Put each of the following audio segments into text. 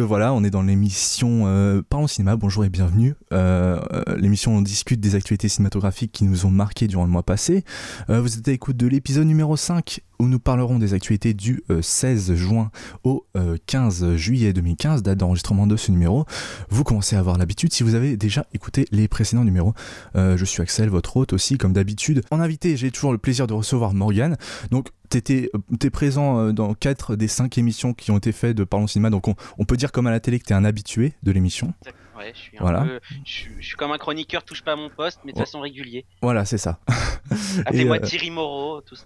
Voilà, on est dans l'émission euh, Parlons cinéma, bonjour et bienvenue. Euh, euh, l'émission on discute des actualités cinématographiques qui nous ont marqué durant le mois passé. Vous êtes à l'écoute de l'épisode numéro 5 où nous parlerons des actualités du euh, 16 juin au euh, 15 juillet 2015, date d'enregistrement de ce numéro. Vous commencez à avoir l'habitude si vous avez déjà écouté les précédents numéros. Je suis Axel, votre hôte aussi, comme d'habitude. En invité, j'ai toujours le plaisir de recevoir Morgane. Donc t'es présent euh, dans 4 des 5 émissions qui ont été faites de Parlons Cinéma, donc on, on peut dire comme à la télé que t'es un habitué de l'émission. Ouais, je suis un Voilà. peu, je, suis- je suis comme un chroniqueur, touche pas à mon poste, mais de Ouais. façon régulier. Voilà, c'est ça. Appelez-moi euh, Thierry Moreau, tout ça.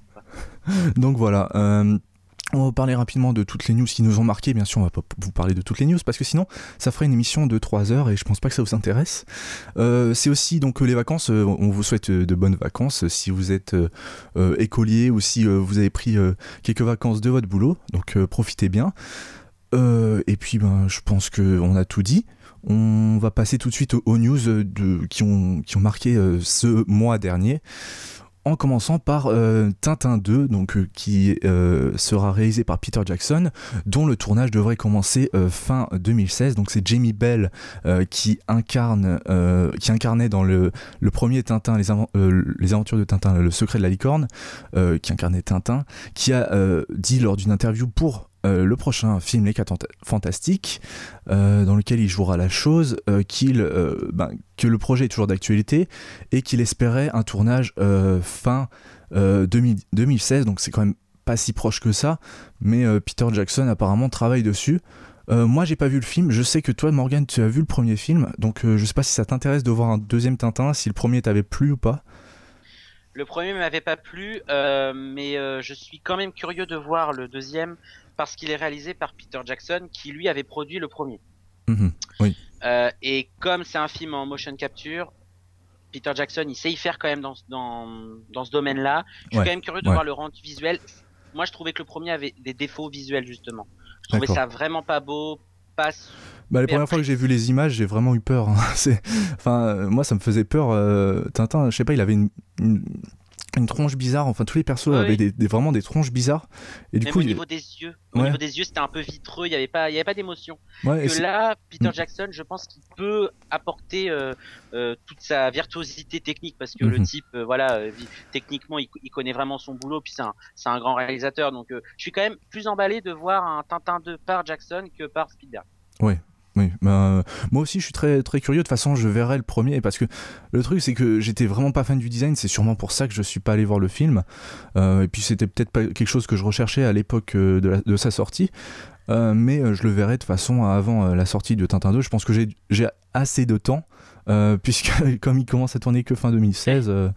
Donc voilà. euh, on va parler rapidement de toutes les news qui nous ont marqué. Bien sûr, on va pas vous parler de toutes les news parce que sinon, ça ferait une émission de 3 heures et je pense pas que ça vous intéresse. Euh, c'est aussi donc les vacances. euh, on vous souhaite euh, de bonnes vacances si vous êtes écolier ou si vous avez pris quelques vacances de votre boulot. Donc profitez bien. Et puis, ben, je pense que on a tout dit. On va passer tout de suite aux, news qui, ont, qui ont marqué ce mois dernier. En commençant par euh, Tintin 2, donc, euh, qui euh, sera réalisé par Peter Jackson, dont le tournage devrait commencer fin 2016. Donc c'est Jamie Bell qui incarne, qui incarnait dans le, premier Tintin, les, aventures de Tintin, le secret de la licorne, qui incarnait Tintin, qui a dit lors d'une interview pour euh, le prochain film Les 4 Fantastiques, euh, dans lequel il jouera la chose, euh, qu'il, ben, que le projet est toujours d'actualité et qu'il espérait un tournage fin euh, 2000 2016, donc c'est quand même pas si proche que ça, mais Peter Jackson apparemment travaille dessus. Moi j'ai pas vu le film, je sais que toi Morgan tu as vu le premier film, donc je sais pas si ça t'intéresse de voir un deuxième Tintin, si le premier t'avait plu ou pas. Le premier m'avait pas plu, mais je suis quand même curieux de voir le deuxième parce qu'il est réalisé par Peter Jackson, qui lui avait produit le premier. Mhm. Euh, et comme c'est un film en motion capture, Peter Jackson, il sait y faire quand même dans, ce- dans, dans ce domaine-là. Je suis Ouais, quand même curieux de ouais. voir le rendu visuel. Moi, je trouvais que le premier avait des défauts visuels, justement. Je trouvais ça vraiment pas beau, pas Bah, la Super première fois que j'ai vu les images, j'ai vraiment eu peur. hein. Enfin, euh, moi, ça me faisait peur. euh, Tintin, je sais pas, il avait une, une, une tronche bizarre. Enfin, tous les persos Ouais, avaient des, des- vraiment des tronches bizarres. Et du Même coup, au il- niveau des yeux, au Ouais. niveau des yeux, c'était un peu vitreux. Il y avait pas, il y avait pas d'émotion. ouais, Que là, Peter Mm. Jackson, je pense qu'il peut apporter euh, euh, toute sa virtuosité technique parce que le Mhm. type, euh, voilà, techniquement, il, il connaît vraiment son boulot. Puis c'est un, c'est un grand réalisateur. Donc, je suis quand même plus emballé de voir un Tintin 2 par Jackson que par Spielberg. Oui, bah, euh, moi aussi je suis très curieux. De toute façon, je verrai le premier parce que le truc c'est que j'étais vraiment pas fan du design. C'est sûrement pour ça que je suis pas allé voir le film. Euh, et puis c'était peut-être pas quelque chose que je recherchais à l'époque euh, de, sa sortie. Mais je le verrai de façon avant la sortie de Tintin 2. Je pense que j'ai assez de temps. puisque comme il commence à tourner que fin 2016 euh,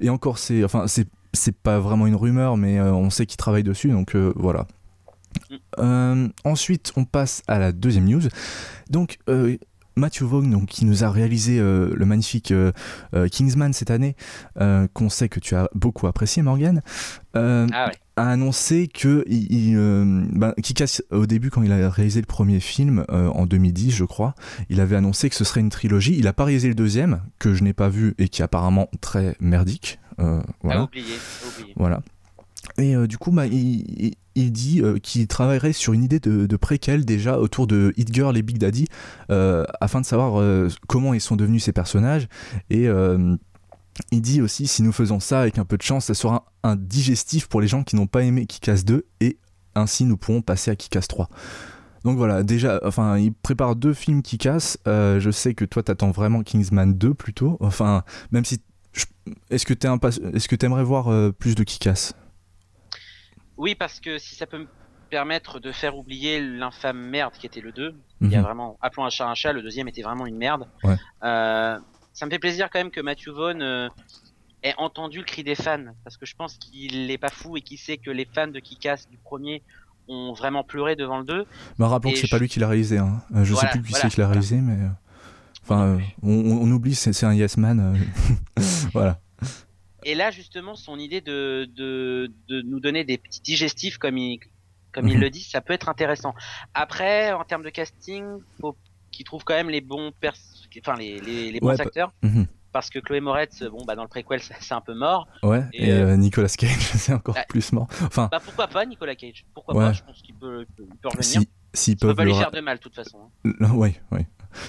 et encore c'est enfin c'est pas vraiment une rumeur mais on sait qu'il travaille dessus donc voilà euh, ensuite, on passe à la deuxième news. Donc, euh, Matthew Vaughn, donc, qui nous a réalisé euh, le magnifique euh, Kingsman cette année, qu'on sait que tu as beaucoup apprécié, Morgan, Ah ouais. a annoncé que il, il, ben, au début, quand il a réalisé le premier film, en 2010, je crois, il avait annoncé que ce serait une trilogie. Il a pas réalisé le deuxième, que je n'ai pas vu et qui est apparemment très merdique. Voilà. Oublier. Voilà. Et euh, du coup, bah, il, dit euh, qu'il travaillerait sur une idée de, préquel déjà autour de Hit Girl et Big Daddy, euh, afin de savoir comment ils sont devenus ces personnages. Et il dit aussi, si nous faisons ça avec un peu de chance, ça sera un, digestif pour les gens qui n'ont pas aimé Kick-Ass 2, et ainsi nous pourrons passer à Kick-Ass 3. Donc voilà, déjà, enfin, il prépare deux films qui je sais que toi, t'attends vraiment Kingsman 2 plutôt. Enfin, même si. Est-ce que t'aimerais voir euh, plus de Kick-Ass? Oui, parce que si ça peut me permettre de faire oublier l'infâme merde qui était le 2, il y a Mhm. vraiment, appelons un chat un chat, le deuxième était vraiment une merde. Ouais. Euh, ça me fait plaisir quand même que Matthew Vaughn euh, ait entendu le cri des fans, parce que je pense qu'il est pas fou et qu'il sait que les fans de Kick-Ass du premier ont vraiment pleuré devant le 2. Bah, rappelons que c'est je- pas lui qui l'a réalisé. Hein. Euh, je Voilà, sais plus qui voilà, c'est qui l'a voilà. réalisé, mais. Enfin, euh, on, on- oublie, c'est un Yes Man. voilà. Et là, justement, son idée de, de, de nous donner des petits digestifs, comme il, comme il Mhm. le dit, ça peut être intéressant. Après, en termes de casting, faut qu'il trouve quand même les bons pers enfin, les, les, les bons Ouais, bah- acteurs. Mhm. Parce que Chloé Moretz, bon, bah, dans le préquel, c'est un peu mort. Ouais, et, Et, euh, Nicolas Cage, c'est encore Ouais. plus mort. Enfin, Bah, pourquoi pas Nicolas Cage? Pourquoi Ouais. pas Je pense qu'il peut, peut revenir. si, va peuvent pas lui faire de mal, de toute façon. hein. ouais, ouais.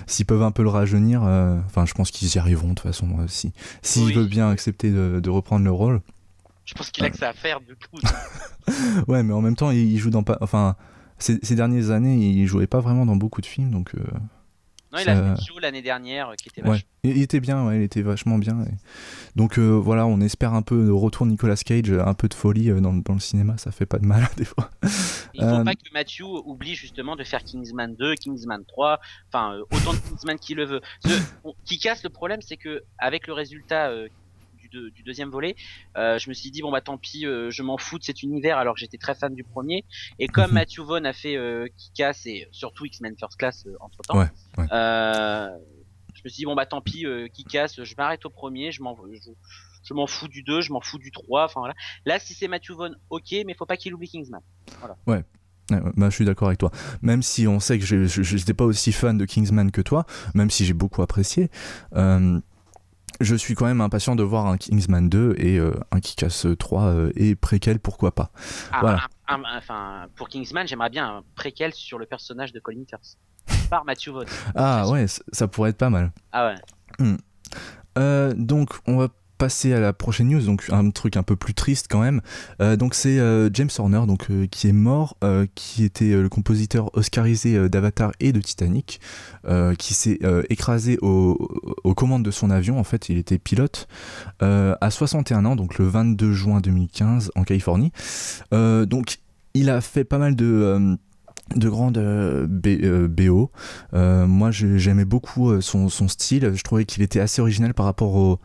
S'ils peuvent un peu le rajeunir, euh, enfin, je pense qu'ils y arriveront de toute façon. euh, si s'il Oui. veut bien accepter de, de reprendre le rôle. Je pense qu'il a que ça à faire, du coup. Ouais, mais en même temps, il, il joue dans pas. Enfin, ces, ces dernières années, il jouait pas vraiment dans beaucoup de films, donc. euh, Non, il Ça- a fait Joe l'année dernière, euh, qui était Ouais, il, était bien, ouais, il était vachement bien. et- Donc euh, voilà, on espère un peu de retour de Nicolas Cage, un peu de folie euh, dans, dans le cinéma, ça fait pas de mal des fois. Il faut Euh, pas que Matthew oublie justement de faire Kingsman 2, Kingsman 3, enfin euh, autant de Kingsman qu'il le veut. Ce, qui casse le problème, c'est que avec le résultat euh, du, deux- du deuxième volet, euh, je me suis dit bon bah tant pis, euh, je m'en fous de cet univers alors que j'étais très fan du premier. Et comme. Matthew Vaughn a fait euh, Kick-Ass et surtout X-Men First Class entre temps, Ouais, ouais. je me suis dit bon bah tant pis, euh, Kick-Ass, je m'arrête au premier, je m'en je, je m'en fous du 2, je m'en fous du 3, enfin voilà. Là si c'est Matthew Vaughn, ok, mais faut pas qu'il oublie Kingsman. Ouais, ouais, bah, je suis d'accord avec toi. Même si on sait que je j'étais pas aussi fan de Kingsman que toi, même si j'ai beaucoup apprécié, euh, je suis quand même impatient de voir un Kingsman 2 et euh, un Kick-Ass 3 euh, et préquel, pourquoi pas. Ah, Voilà. un- un- enfin, pour Kingsman, j'aimerais bien un préquel sur le personnage de Colin Firth par Matthew Vaughn. Ah ouais, ça pourrait être pas mal. Ah ouais. Euh, donc, on va passer à la prochaine news, donc un truc un peu plus triste quand même. Euh, donc, c'est euh, James Horner, donc euh, qui est mort, qui était le compositeur oscarisé d'Avatar et de Titanic, qui s'est écrasé au- aux commandes de son avion. En fait, il était pilote à 61 ans, donc le 22 juin 2015 en Californie. Donc, il a fait pas mal de de BO. Moi, j'aimais beaucoup son style. Je trouvais qu'il était assez original par rapport au.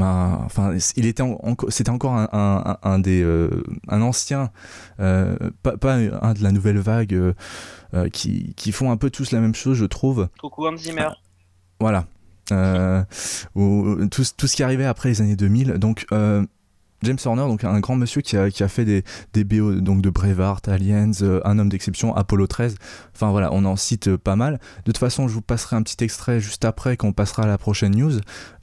Ben, enfin, il était en- c'était encore un, un- un- un des euh, un ancien, euh, pas, pas un de la nouvelle vague euh, qui, qui font un peu tous la même chose, je trouve. Coucou Hans Zimmer. Voilà. Euh, ou- tout, tout ce qui arrivait après les années 2000. Donc, James Horner, donc un grand monsieur qui a, qui a fait des, des BO donc de Braveheart, Aliens, euh, Un homme d'exception, Apollo 13. Enfin voilà, on en cite pas mal. De toute façon, je vous passerai un petit extrait juste après quand on passera à la prochaine news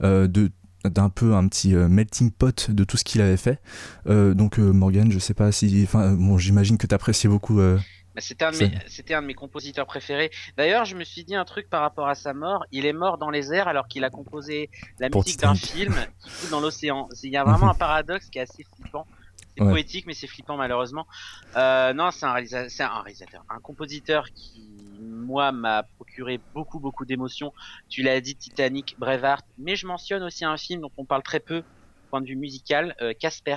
euh, de d'un peu un petit euh, melting pot de tout ce qu'il avait fait. Euh, donc euh, Morgan, je sais pas si, enfin bon, j'imagine que tu appréciais beaucoup. Bah, C'était un, un de mes compositeurs préférés. D'ailleurs, je me suis dit un truc par rapport à sa mort. Il est mort dans les airs alors qu'il a composé la Pour musique d'un film qui fout dans l'océan. Il y a vraiment un paradoxe qui est assez flippant. C'est Ouais. poétique, mais c'est flippant malheureusement. Euh, non, c'est un, réalisa- c'est un réalisateur, un compositeur qui, moi, m'a procuré beaucoup, beaucoup d'émotions. Tu l'as dit, Titanic, Braveheart, mais je mentionne aussi un film dont on parle très peu, point de vue musical, euh, Casper.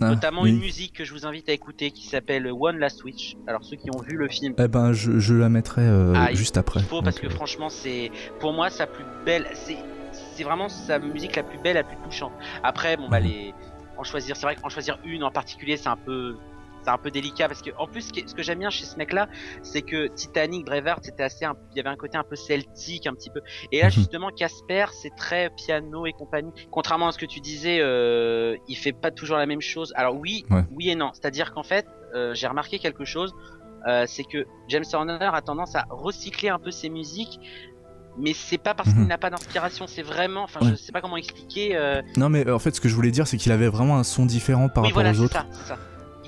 ah, Notamment oui. une musique que je vous invite à écouter qui s'appelle One Last Witch. Alors ceux qui ont vu le film, Eh ben, je, je la mettrai euh, Ah, il- juste après. il faut parce Donc, que franchement c'est pour moi sa plus belle, c'est c'est vraiment sa musique la plus belle, la plus touchante. Après bon bah Mhm. les en choisir, c'est vrai qu'en choisir une en particulier c'est un peu c'est un peu délicat parce que en plus ce que, j'aime bien chez ce mec là c'est que Titanic Braveheart c'était assez un- il y avait un côté un peu celtique un petit peu. Et là Mhm. justement Casper c'est très piano et compagnie. Contrairement à ce que tu disais euh, il fait pas toujours la même chose. Alors oui Ouais. oui et non. C'est à dire qu'en fait euh, j'ai remarqué quelque chose euh, c'est que James Horner a tendance à recycler un peu ses musiques mais c'est pas parce Mhm. qu'il n'a pas d'inspiration c'est vraiment enfin je sais pas comment expliquer euh, Non, mais euh, en fait, ce que je voulais dire, c'est qu'il avait vraiment un son différent par oui rapport voilà aux autres.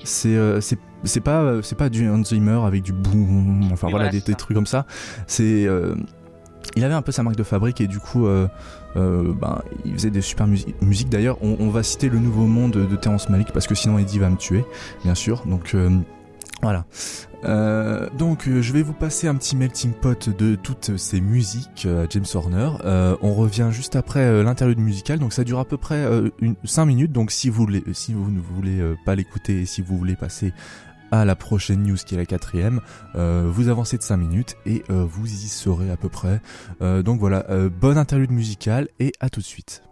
c'est euh, c'est pas euh, c'est pas du Hans Zimmer avec du boom, enfin Oui, voilà, voilà, des, trucs comme ça. C'est euh, il avait un peu sa marque de fabrique et du coup, euh, ben, il faisait des super musi- musiques. D'ailleurs, on, on va citer le Nouveau Monde de Terrence Malick parce que sinon Eddie va me tuer, bien sûr. Donc euh, voilà. Euh, donc euh, je vais vous passer un petit melting pot de toutes ces musiques euh, James Horner. Euh, on revient juste après l'interlude musical, donc ça dure à peu près une, 5 minutes. Donc si vous voulez, si vous ne voulez pas l'écouter et si vous voulez passer à la prochaine news qui est la quatrième, vous avancez de 5 minutes et vous y serez à peu près. Donc voilà, bonne interlude musicale et à tout de suite.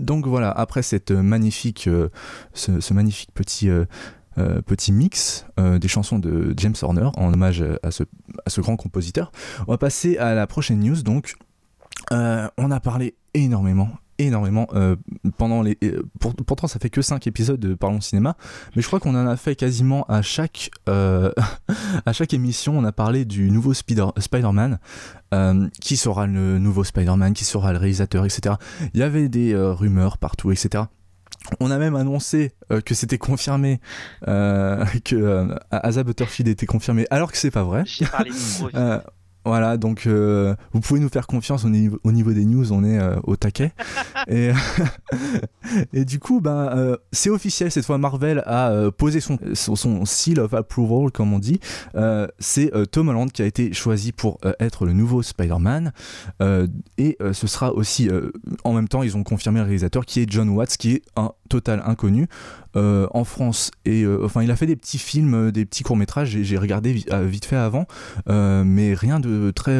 Donc voilà, après magnifique, euh, ce, magnifique petit, euh, euh, mix des chansons de James Horner en hommage à ce, grand compositeur, on va passer à la prochaine news. Donc, on a parlé énormément, énormément euh, pendant les euh, pourtant ça fait que 5 épisodes de Parlons Cinéma mais je crois qu'on en a fait quasiment à chaque euh, à chaque émission on a parlé du nouveau Spider, Spider-Man qui sera le nouveau Spider-Man qui sera le réalisateur etc il y avait des rumeurs partout etc on a même annoncé que c'était confirmé que Asa Butterfield était confirmé alors que c'est pas vrai Voilà, donc euh, vous pouvez nous faire confiance au niveau, au niveau des news, on est euh, au taquet. et, et, du coup, ben, euh, c'est officiel, cette fois Marvel a posé son, son, seal of approval, comme on dit. c'est Tom Holland qui a été choisi pour être le nouveau Spider-Man. et ce sera aussi, en même temps, ils ont confirmé le réalisateur qui est John Watts, qui est un total inconnu. Euh, en France. Et euh, enfin, il a fait des petits films, euh, des petits courts métrages. J'ai regardé vite fait avant, mais rien de très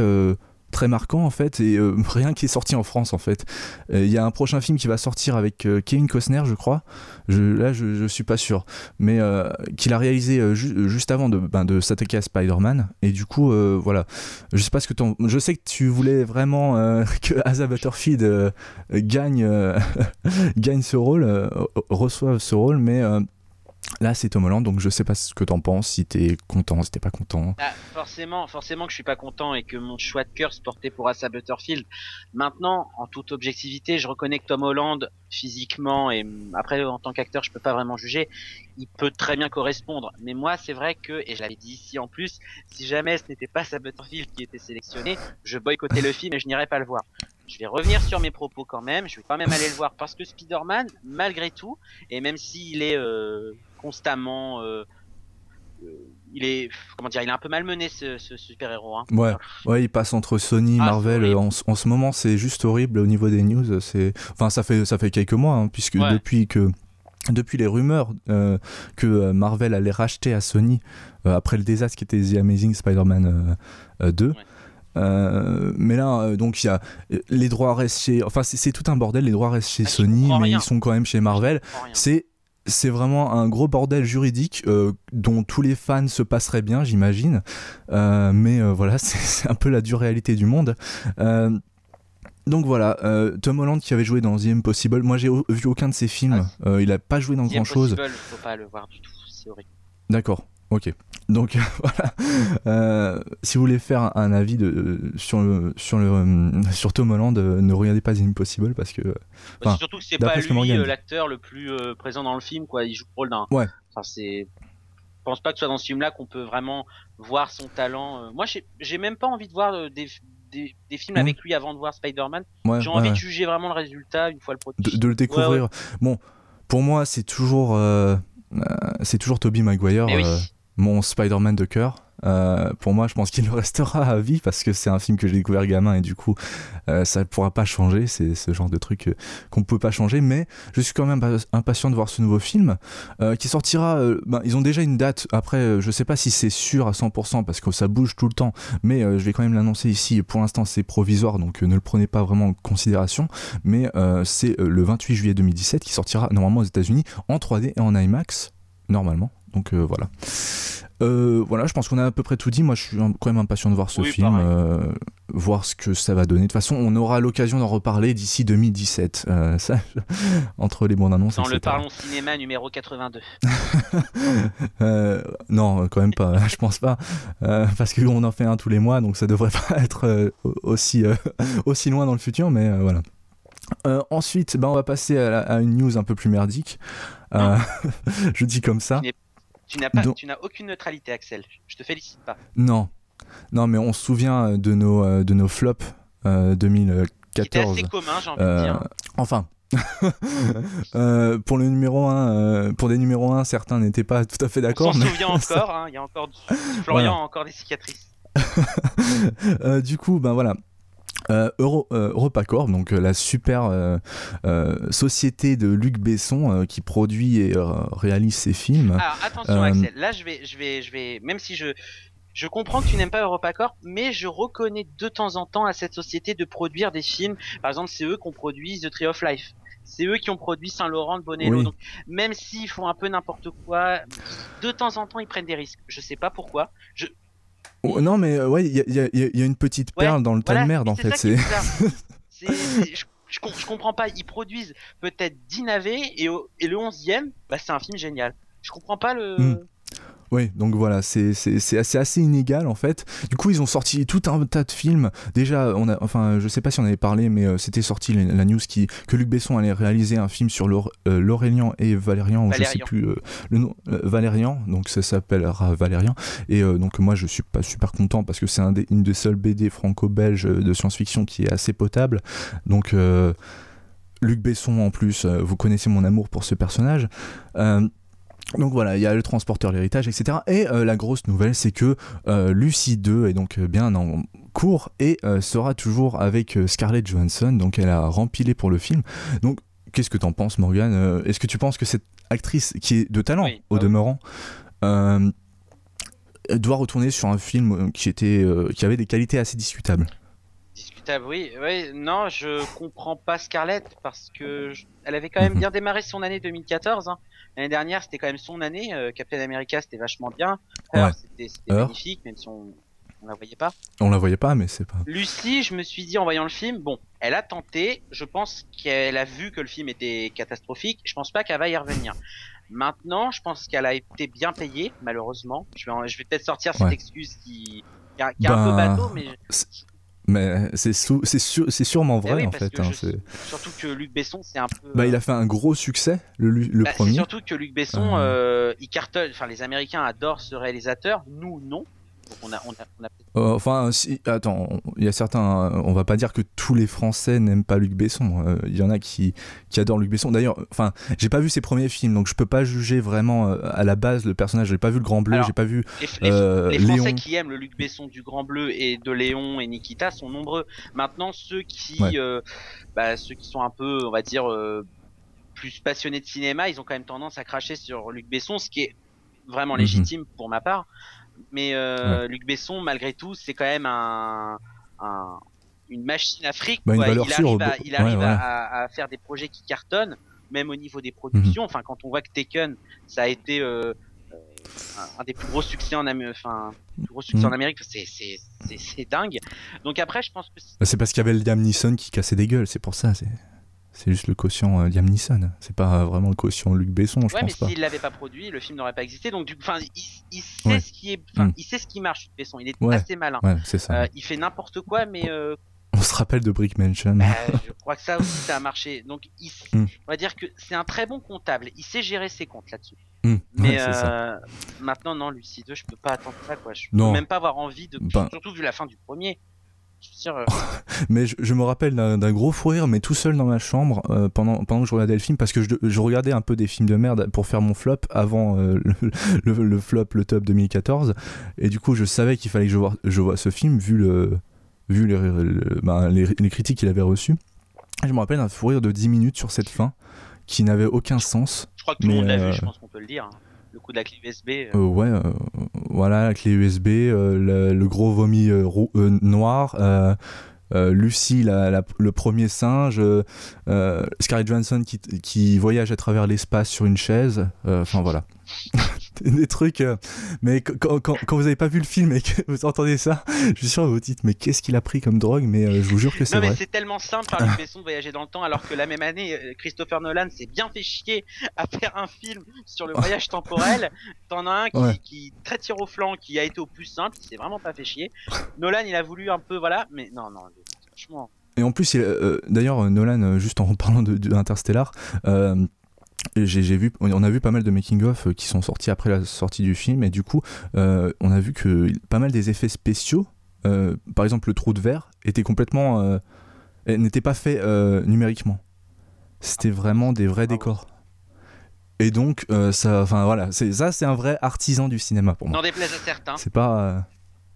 très marquant en fait et euh, rien qui est sorti en France en fait. Il y a un prochain film qui va sortir avec Kevin Costner, je crois. Je, là, je, je suis pas sûr, mais qu'il a réalisé juste avant de, ben, de s'attaquer à Spider-Man. Et du coup, voilà. Je sais pas ce que Je sais que tu voulais vraiment que Asa Butterfield gagne gagne ce rôle, reçoive ce rôle, mais Là, c'est Tom Holland, donc je sais pas ce que t'en penses, si t'es content, si t'es pas content. Ah, forcément, forcément que je suis pas content et que mon choix de cœur se portait pour Asa Butterfield. Maintenant, en toute objectivité, je reconnais que Tom Holland, physiquement et après en tant qu'acteur, je peux pas vraiment juger. Il peut très bien correspondre, mais moi, c'est vrai que, et je l'avais dit ici en plus, si jamais ce n'était pas Asa Butterfield qui était sélectionné, je boycottais le film et je n'irais pas le voir je vais revenir sur mes propos quand même. Je vais quand même aller le voir parce que Spider-Man, malgré tout, et même s'il est euh, constamment, euh, euh, il est, comment dire, il est un peu malmené ce, ce super héros. Hein. Ouais, ouais, il passe entre Sony, ah, Marvel. En, en, ce moment, c'est juste horrible au niveau des news. C'est, enfin, ça fait ça fait quelques mois, hein, puisque depuis que depuis les rumeurs que Marvel allait racheter à Sony après le désastre qui était The Amazing Spider-Man 2. Euh, mais là, euh, donc il y a les droits restent chez, enfin c'est tout un bordel. Les droits restent chez ah, Sony, mais ils sont quand même chez Marvel. C'est c'est vraiment un gros bordel juridique euh, dont tous les fans se passeraient bien, j'imagine. mais voilà, c'est un peu la dure réalité du monde. donc voilà, Tom Holland qui avait joué dans The Impossible. Moi, j'ai vu aucun de ses films. Ah, il a pas joué dans grand chose. Faut pas le voir du tout. C'est horrible. D'accord. Ok. Donc voilà. Euh, si vous voulez faire un avis de, sur, le, sur, le, euh, sur Tom Holland, euh, ne regardez pas Impossible parce que. Bah, surtout que c'est pas lui l'acteur le plus présent dans le film, quoi. Il joue le rôle d'un. Ouais. Enfin, c'est. Je pense pas que ce soit dans ce film-là qu'on peut vraiment voir son talent. Moi, j'ai même pas envie de voir des, des, des, films mmh. avec lui avant de voir Spider-Man. j'ai envie de juger vraiment le résultat une fois le produit. De, le découvrir. Bon, pour moi, c'est toujours. c'est toujours Tobey Maguire. oui mon Spider-Man de cœur. Euh, pour moi, je pense qu'il le restera à vie parce que c'est un film que j'ai découvert gamin et du coup, euh, ça ne pourra pas changer. C'est ce genre de truc euh, qu'on ne peut pas changer. Mais je suis quand même impatient de voir ce nouveau film qui sortira. Ben, ils ont déjà une date. Après, je sais pas si c'est sûr à 100% parce que ça bouge tout le temps. Mais je vais quand même l'annoncer ici. Pour l'instant, c'est provisoire donc ne le prenez pas vraiment en considération. Mais c'est le 28 juillet 2017 qui sortira normalement aux États-Unis en 3D et en IMAX normalement. Donc euh, voilà. Euh, voilà, je pense qu'on a à peu près tout dit. Moi, je suis quand même impatient de voir ce film, euh, voir ce que ça va donner. De toute façon, on aura l'occasion d'en reparler d'ici 2017. ça, entre les bandes annonces. Dans le Parlons Cinéma numéro 82. non, quand même pas. je pense pas. parce qu'on en fait un tous les mois, donc ça devrait pas être aussi, aussi loin dans le futur, mais voilà. ensuite, ben, on va passer à, une news un peu plus merdique. Euh, je dis comme ça. Tu n'as aucune neutralité, Axel. Je te félicite pas. Non, non, mais on se souvient euh, de nos euh, de nos flops 2014. assez commun, j'ai envie de dire. Enfin. pour le numéro 1 pour des numéros 1 certains n'étaient pas tout à fait d'accord on s'en souvient encore hein, il y a encore Florian a encore des cicatrices du coup ben voilà euh, Euro, euh, EuropaCorp, donc euh, la super société de Luc Besson qui produit et réalise ses films. Alors attention Axel, là je vais, je vais, je vais, même si je, je comprends que tu n'aimes pas EuropaCorp, mais je reconnais de temps en temps à cette société de produire des films. Par exemple, c'est eux qui ont produit The Tree of Life. C'est eux qui ont produit Saint-Laurent de Bonello. Donc, même s'ils font un peu n'importe quoi, de temps en temps, ils prennent des risques. Je sais pas pourquoi. Je, Oh, non, mais euh, ouais, il y, a, une petite perle dans le tas de merde en fait. C'est je, je, comprends pas. Ils produisent peut-être 10 navets et, et le 11e, bah, c'est un film génial. Je comprends pas le. Hmm. Oui, donc voilà, c'est assez, assez inégal en fait. Du coup, ils ont sorti tout un tas de films. Déjà, on a, enfin, je sais pas si on avait parlé, mais euh, c'était sorti la, news qui, que Luc Besson allait réaliser un film sur euh, Laurélien et Valérian, ou je sais plus euh, le nom, Valérian, donc ça s'appellera Valérian. Et donc moi, je suis pas super content parce que c'est un une des seules BD franco-belges de science-fiction qui est assez potable. Donc Luc Besson en plus, vous connaissez mon amour pour ce personnage. Donc voilà, il y a le transporteur, l'héritage, etc. Et euh, la grosse nouvelle, c'est que euh, Lucie 2 est donc bien en cours et euh, sera toujours avec Scarlett Johansson. Donc elle a rempilé pour le film. Donc qu'est-ce que t'en penses, Morgan Est-ce que tu penses que cette actrice, qui est de talent au demeurant, doit retourner sur un film qui, était, qui avait des qualités assez discutables? Discutable, oui. Non, je comprends pas Scarlett parce que elle avait quand même bien démarré son année 2014. hein. L'année dernière, c'était quand même son année. euh, Captain America, c'était vachement bien. Ouais. C'était magnifique, même si on, on la voyait pas. On la voyait pas, mais c'est pas. Lucie, je me suis dit en voyant le film, bon, elle a tenté. Je pense qu'elle a vu que le film était catastrophique. Je pense pas qu'elle va y revenir. Maintenant, je pense qu'elle a été bien payée, malheureusement. Je vais, en- je vais peut-être sortir cette Ouais. excuse qui, qui est qui est un peu Ben, bateau, mais Mais c'est sûr- c'est sûrement Eh vrai oui, en fait. que hein, je- surtout que Luc Besson, c'est un peu. Bah, il a fait un gros succès, le, le Bah, premier. surtout que Luc Besson, euh, il cartonne. Enfin, les Américains adorent ce réalisateur. Nous, non. Donc on a, on a, on a Euh, enfin, si, attends, il y a certains. euh, On va pas dire que tous les Français n'aiment pas Luc Besson. Euh, Il y en a qui, qui adorent Luc Besson. D'ailleurs, enfin, j'ai pas vu ses premiers films, donc je peux pas juger vraiment euh, à la base le personnage. J'ai pas vu le Grand Bleu, j'ai pas vu les, les- euh, les Français Léon. qui aiment le Luc Besson du Grand Bleu et de Léon et Nikita sont nombreux. Maintenant, ceux qui, Ouais. euh, bah, ceux qui sont un peu, on va dire, euh, plus passionnés de cinéma, ils ont quand même tendance à cracher sur Luc Besson, ce qui est vraiment Mhm. légitime pour ma part. Mais euh, Luc Besson, malgré tout, c'est quand même un, un- une machine fric. Bah, une quoi. valeur il sûre, arrive, à, il ouais, arrive à- voilà. à, à faire des projets qui cartonnent, même au niveau des productions. Enfin, quand on voit que Taken, ça a été euh, euh, un, des plus gros succès en Amérique, enfin, plus gros succès Mhm. en Amérique, c'est dingue. Donc après, je pense que c'est- Bah, C'est parce qu'il y avait le Liam Neeson qui cassait des gueules, c'est pour ça. C'est c'est juste le quotient euh, Liam Neeson. C'est pas vraiment le quotient Luc Besson, je ouais, mais pense pas. s'il l'avait pas produit, le film n'aurait pas existé. Donc du il, il sait Ouais. ce qui est, Mhm. il sait ce qui marche. Luc Besson, il est Ouais. assez malin. Ouais, c'est ça. Euh, il fait n'importe quoi, mais euh, On se rappelle de Brick Mansion. bah, je crois que ça aussi ça a marché. Donc il, s- Mm. on va dire que c'est un très bon comptable. Il sait gérer ses comptes là-dessus. Hmm, Mais ouais, c'est ça. euh, maintenant, non, Lucie 2, je peux pas attendre ça, quoi. Je peux Non. même pas avoir envie de. Ben- Surtout vu la fin du premier. Je veux dire, euh, Mais je, je me rappelle d'un gros fou rire, mais tout seul dans ma chambre, euh, pendant, pendant que je regardais le film, parce que je, je regardais un peu des films de merde pour faire mon flop avant euh, le, le- le flop, le top 2014. Et du coup, je savais qu'il fallait que je vois, je vois ce film, vu, le, vu les, le- ben, les, les critiques qu'il avait reçues. Et Je me rappelle d'un fou rire de 10 minutes sur cette fin, qui n'avait aucun sens. je crois que tout le monde l'a vu, je pense qu'on peut le dire. Le coup de la clé USB. euh, Euh, ouais, euh, voilà, la clé USB, le, gros vomi noir, Lucie, la- le premier singe, Scarlett Johansson qui, qui voyage à travers l'espace sur une chaise, enfin voilà. Des trucs, euh, mais qu- quand, quand, quand vous avez pas vu le film et que vous entendez ça, je suis sûr que vous dites, mais qu'est-ce qu'il a pris comme drogue? Mais euh, je vous jure que c'est Non mais vrai. c'est tellement simple par Besson de voyager dans le temps alors que la même année euh, Christopher Nolan s'est bien fait chier à faire un film sur le voyage temporel. T'en as un qui, Ouais. qui très tire au flanc, qui a été au plus simple, il s'est vraiment pas fait chier. Nolan il a voulu un peu voilà, mais non non franchement. Et en plus, il- euh, d'ailleurs, Nolan, juste en parlant de, de Interstellar, euh, j'ai vu, on a vu pas mal de making-of euh, qui sont sortis après la sortie du film, et du coup, euh, on a vu que pas mal des effets spéciaux, euh, par exemple le trou de verre, était complètement, euh, n'était pas fait numériquement. C'était vraiment des vrais Ah décors. Et donc, ça, enfin voilà, c'est ça, c'est un vrai artisan du cinéma pour moi. N'en déplaise à certains. C'est pas.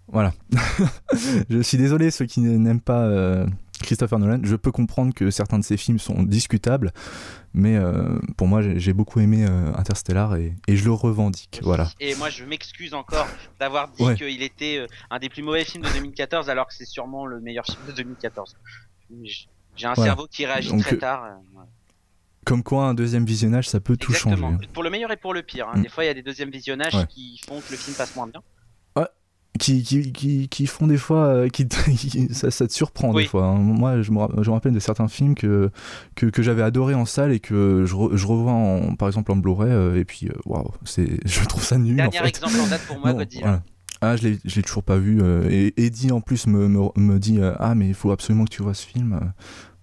Voilà. je suis désolé, ceux qui n'aiment pas Christopher Nolan. Je peux comprendre que certains de ses films sont discutables, mais euh, pour moi, j'ai beaucoup aimé euh, Interstellar et, et je le revendique. Voilà. Et moi, je m'excuse encore d'avoir dit Ouais. qu'il était euh, un des plus mauvais films de 2014, alors que c'est sûrement le meilleur film de 2014. J- J'ai un Voilà. cerveau qui réagit Donc, très tard. Comme quoi, un deuxième visionnage, ça peut tout Exactement. changer. Pour le meilleur et pour le pire. hein. Mm. Des fois, il y a des deuxièmes visionnages Ouais. qui font que le film passe moins bien. Qui, qui, qui, qui font des fois. euh, qui, ça, ça te surprend Oui. des fois. hein. Moi, je me, je me rappelle de certains films que, que, que j'avais adoré en salle et que je, re- je revois en, par exemple en Blu-ray, euh, et puis, euh, waouh, c'est- je trouve ça nul. en Dernier fait. exemple en date pour moi, Non, Godzilla. voilà. Ah, je l'ai, toujours pas vu. euh, et Eddie en plus me, me, me dit euh, Ah, mais il faut absolument que tu vois ce film.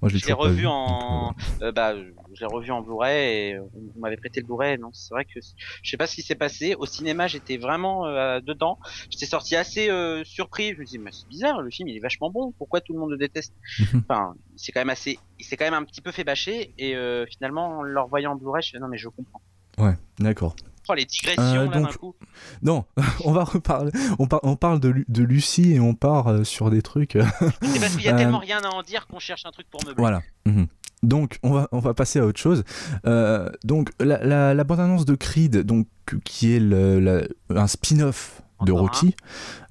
Moi, je l'ai toujours pas revu vu. en, donc, euh, bah, l'ai revu en Blu-ray et euh, on m'avait prêté le Blu-ray. Non, c'est vrai que je sais pas ce qui s'est passé. Au cinéma, j'étais vraiment euh, dedans. J'étais sorti assez euh, surpris. Je me dis, mais c'est bizarre, le film il est vachement bon. Pourquoi tout le monde le déteste? Mhm. Enfin, c'est quand même assez, il s'est quand même un petit peu fait bâcher. Et euh, finalement, en le revoyant en Blu-ray, je fais non mais je comprends. Ouais, d'accord. Oh les digressions Euh, là d'un donc- coup. Non, on va reparler. On, par- on parle de, Lu- de Lucie et on part euh, sur des trucs. euh, C'est parce qu'il y a tellement rien à en dire qu'on cherche un truc pour meubler. Voilà. Mhm. Donc, on va, on va passer à autre chose. Donc, la, la, la bande-annonce de Creed, donc, qui est le- la- un spin-off de Rocky.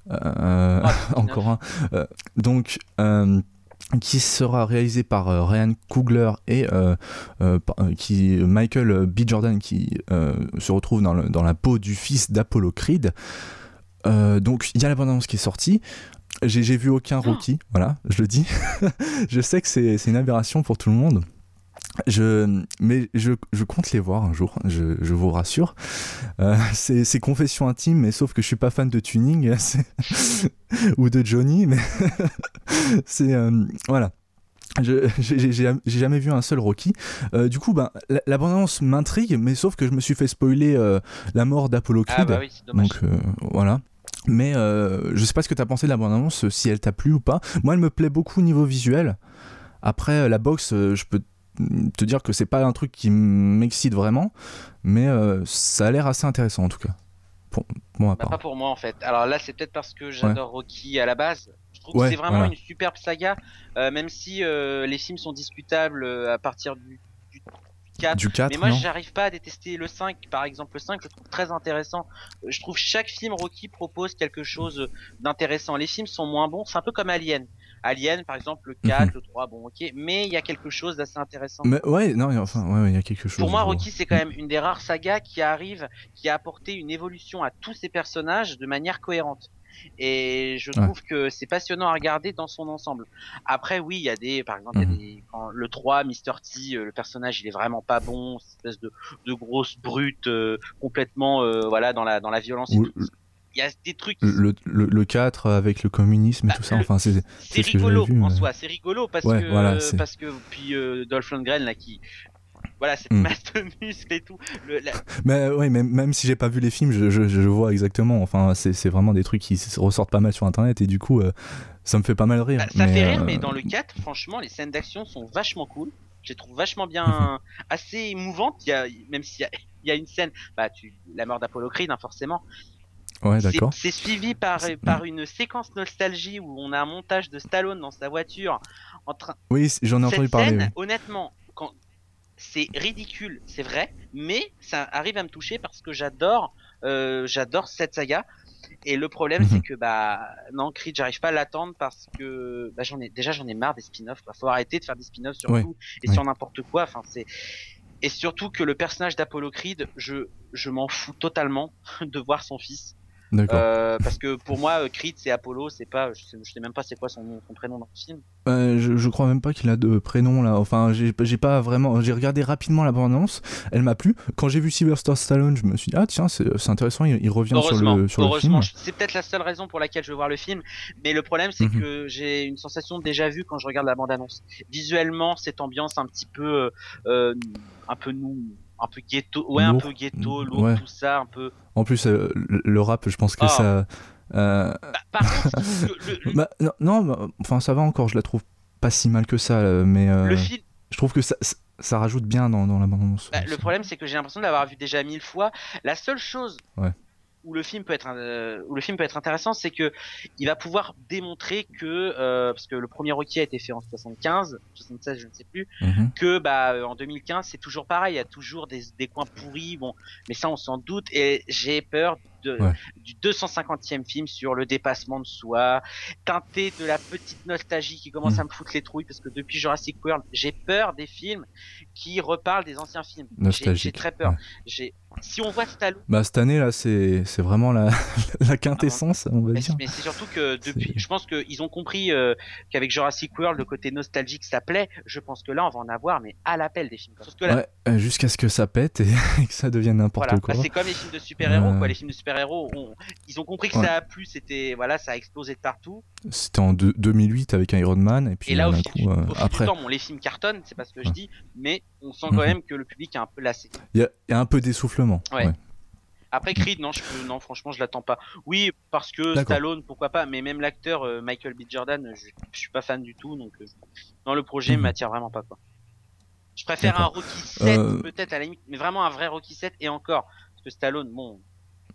Euh, encore un. Euh, donc, euh, qui sera réalisé par euh, Ryan Coogler et euh, euh, qui, Michael B. Jordan qui se retrouve dans, dans, la peau du fils d'Apollo Creed. donc il y a la bande qui est sortie. J'ai vu aucun Rocky, voilà, je le dis. je sais que c'est une aberration pour tout le monde. Je, mais je, je, compte les voir un jour, je, je vous rassure. Euh, c'est confession intime, mais sauf que je suis pas fan de tuning ou de Johnny, mais c'est euh, voilà. J'ai jamais vu un seul Rocky. Euh, du coup, ben, l'abondance m'intrigue, mais sauf que je me suis fait spoiler euh, la mort d'Apollo ah, Creed. Ah bah oui, donc euh, voilà. Mais je sais pas ce que tu as pensé de la bande-annonce, si elle t'a plu ou pas. Moi, elle me plaît beaucoup au niveau visuel. Après, la boxe, je peux te dire que c'est pas un truc qui m'excite vraiment, mais euh, ça a l'air assez intéressant en tout cas. Pour, moi, bah, pas pour moi en fait. Alors là, c'est peut-être parce que j'adore Rocky à la base. Je trouve que c'est vraiment une superbe saga, euh, même si euh, les films sont discutables à partir du, 4. Du 4 mais moi, j'arrive pas à détester le 5. Par exemple, le 5, je trouve très intéressant. Je trouve chaque film Rocky propose quelque chose d'intéressant. Les films sont moins bons. C'est un peu comme Alien. Alien, par exemple, le 4, mhm. le 3, bon, ok, mais il y a quelque chose d'assez intéressant. Mais ouais, non, enfin, ouais, il y a quelque chose. Pour moi, Rocky, c'est quand même une des rares sagas qui arrive, qui a apporté une évolution à tous ses personnages de manière cohérente. Et je trouve que c'est passionnant à regarder dans son ensemble. Après, oui, il y a des, par exemple, mhm. des, quand le 3, Mr. T, euh, le personnage, il est vraiment pas bon, espèce de, de grosse brute, euh, complètement, euh, voilà, dans la, dans la violence et tout il y a des trucs. Le, le, le 4 avec le communisme et bah, tout ça, enfin, c'est rigolo en soi, c'est rigolo parce que, parce que, puis euh, Dolph Lundgren là qui. Voilà, cette mm. masse de muscles et tout. Mais ouais, même, même si j'ai pas vu les films, je, je, je vois exactement. Enfin, c'est vraiment des trucs qui ressortent pas mal sur internet et du coup, euh, ça me fait pas mal rire. Bah, ça fait rire, euh, mais dans le 4, franchement, les scènes d'action sont vachement cool. Je les trouve vachement bien, mhm. assez émouvantes. Il y a, même s'il y a, il y a une scène, bah, tu, la mort d'Apollo Creed, hein, forcément. C'est suivi par, par une séquence nostalgie où on a un montage de Stallone dans sa voiture en train. Oui, j'en ai entendu parler. Honnêtement, quand... c'est ridicule, c'est vrai, mais ça arrive à me toucher parce que j'adore, euh, j'adore cette saga. Et le problème, c'est mhm. que bah non, Creed, j'arrive pas à l'attendre parce que bah, j'en ai déjà j'en ai marre des spin-offs. Il faut arrêter de faire des spin-offs sur tout et sur n'importe quoi. Enfin, c'est et surtout que le personnage d'Apollo Creed, je je m'en fous totalement de voir son fils. Euh, parce que pour moi, Creed c'est Apollo, c'est pas, je sais, sais, même pas c'est quoi son, son, prénom dans le film. Euh, je, je, crois même pas qu'il a de prénom là. Enfin, j'ai pas vraiment. J'ai regardé rapidement la bande-annonce, elle m'a plu. Quand j'ai vu Sylvester Stallone, je me suis dit ah tiens c'est intéressant, il, revient sur le sur le film. C'est peut-être la seule raison pour laquelle je veux voir le film, mais le problème c'est mhm. que j'ai une sensation déjà vue quand je regarde la bande-annonce. Visuellement, cette ambiance un petit peu, euh, un peu nous un peu ghetto, ouais, un peu ghetto, lourd, tout ça, un peu. En plus, euh, le, rap, je pense que ah. ça. Euh... Bah, par contre, le, bah, non, bah, enfin, ça va encore, je la trouve pas si mal que ça, euh, mais. Euh, le film. Je trouve que ça, ça, rajoute bien dans, dans la bande bah, le problème, c'est que j'ai l'impression de l'avoir vu déjà mille fois. La seule chose ouais où le film peut être euh, où le film peut être intéressant, c'est que il va pouvoir démontrer que euh, parce que le premier Rocky a été fait en 75, 76, je ne sais plus, mhm. que bah en 2015 c'est toujours pareil, il y a toujours des, des coins pourris, bon, mais ça on s'en doute et j'ai peur de, du 250e film sur le dépassement de soi, teinté de la petite nostalgie qui commence mhm. à me foutre les trouilles parce que depuis Jurassic World, j'ai peur des films qui reparlent des anciens films. J'ai très peur. J'ai si on voit Stallone. Bah, cette année là, c'est vraiment la, la quintessence, on va mais dire. Mais c'est surtout que depuis, je pense qu'ils ont compris euh, qu'avec Jurassic World, le côté nostalgique ça plaît. Je pense que là, on va en avoir, mais à l'appel des films. ouais, euh, jusqu'à ce que ça pète et, que ça devienne n'importe voilà. quoi. Bah, c'est comme les films de super-héros, quoi. Les films de super-héros, ils ont compris que ça a plu, c'était voilà, ça a explosé de partout. C'était en 2008 avec Iron Man et puis et là, au, coup, euh, après. Temps, bon, les films cartonnent, c'est pas ce que je dis, mais on sent quand mhm. même que le public est un peu lassé. Il y, a un peu d'essoufflement. Ouais. Après Creed, non, je non, franchement, je l'attends pas. Oui, parce que Stallone, pourquoi pas, mais même l'acteur euh, Michael B. Jordan, je, suis pas fan du tout, donc euh, dans le projet, mhm. m'attire vraiment pas quoi. Je préfère un Rocky 7 peut-être à la limite, mais vraiment un vrai Rocky 7 et encore, parce que Stallone, bon,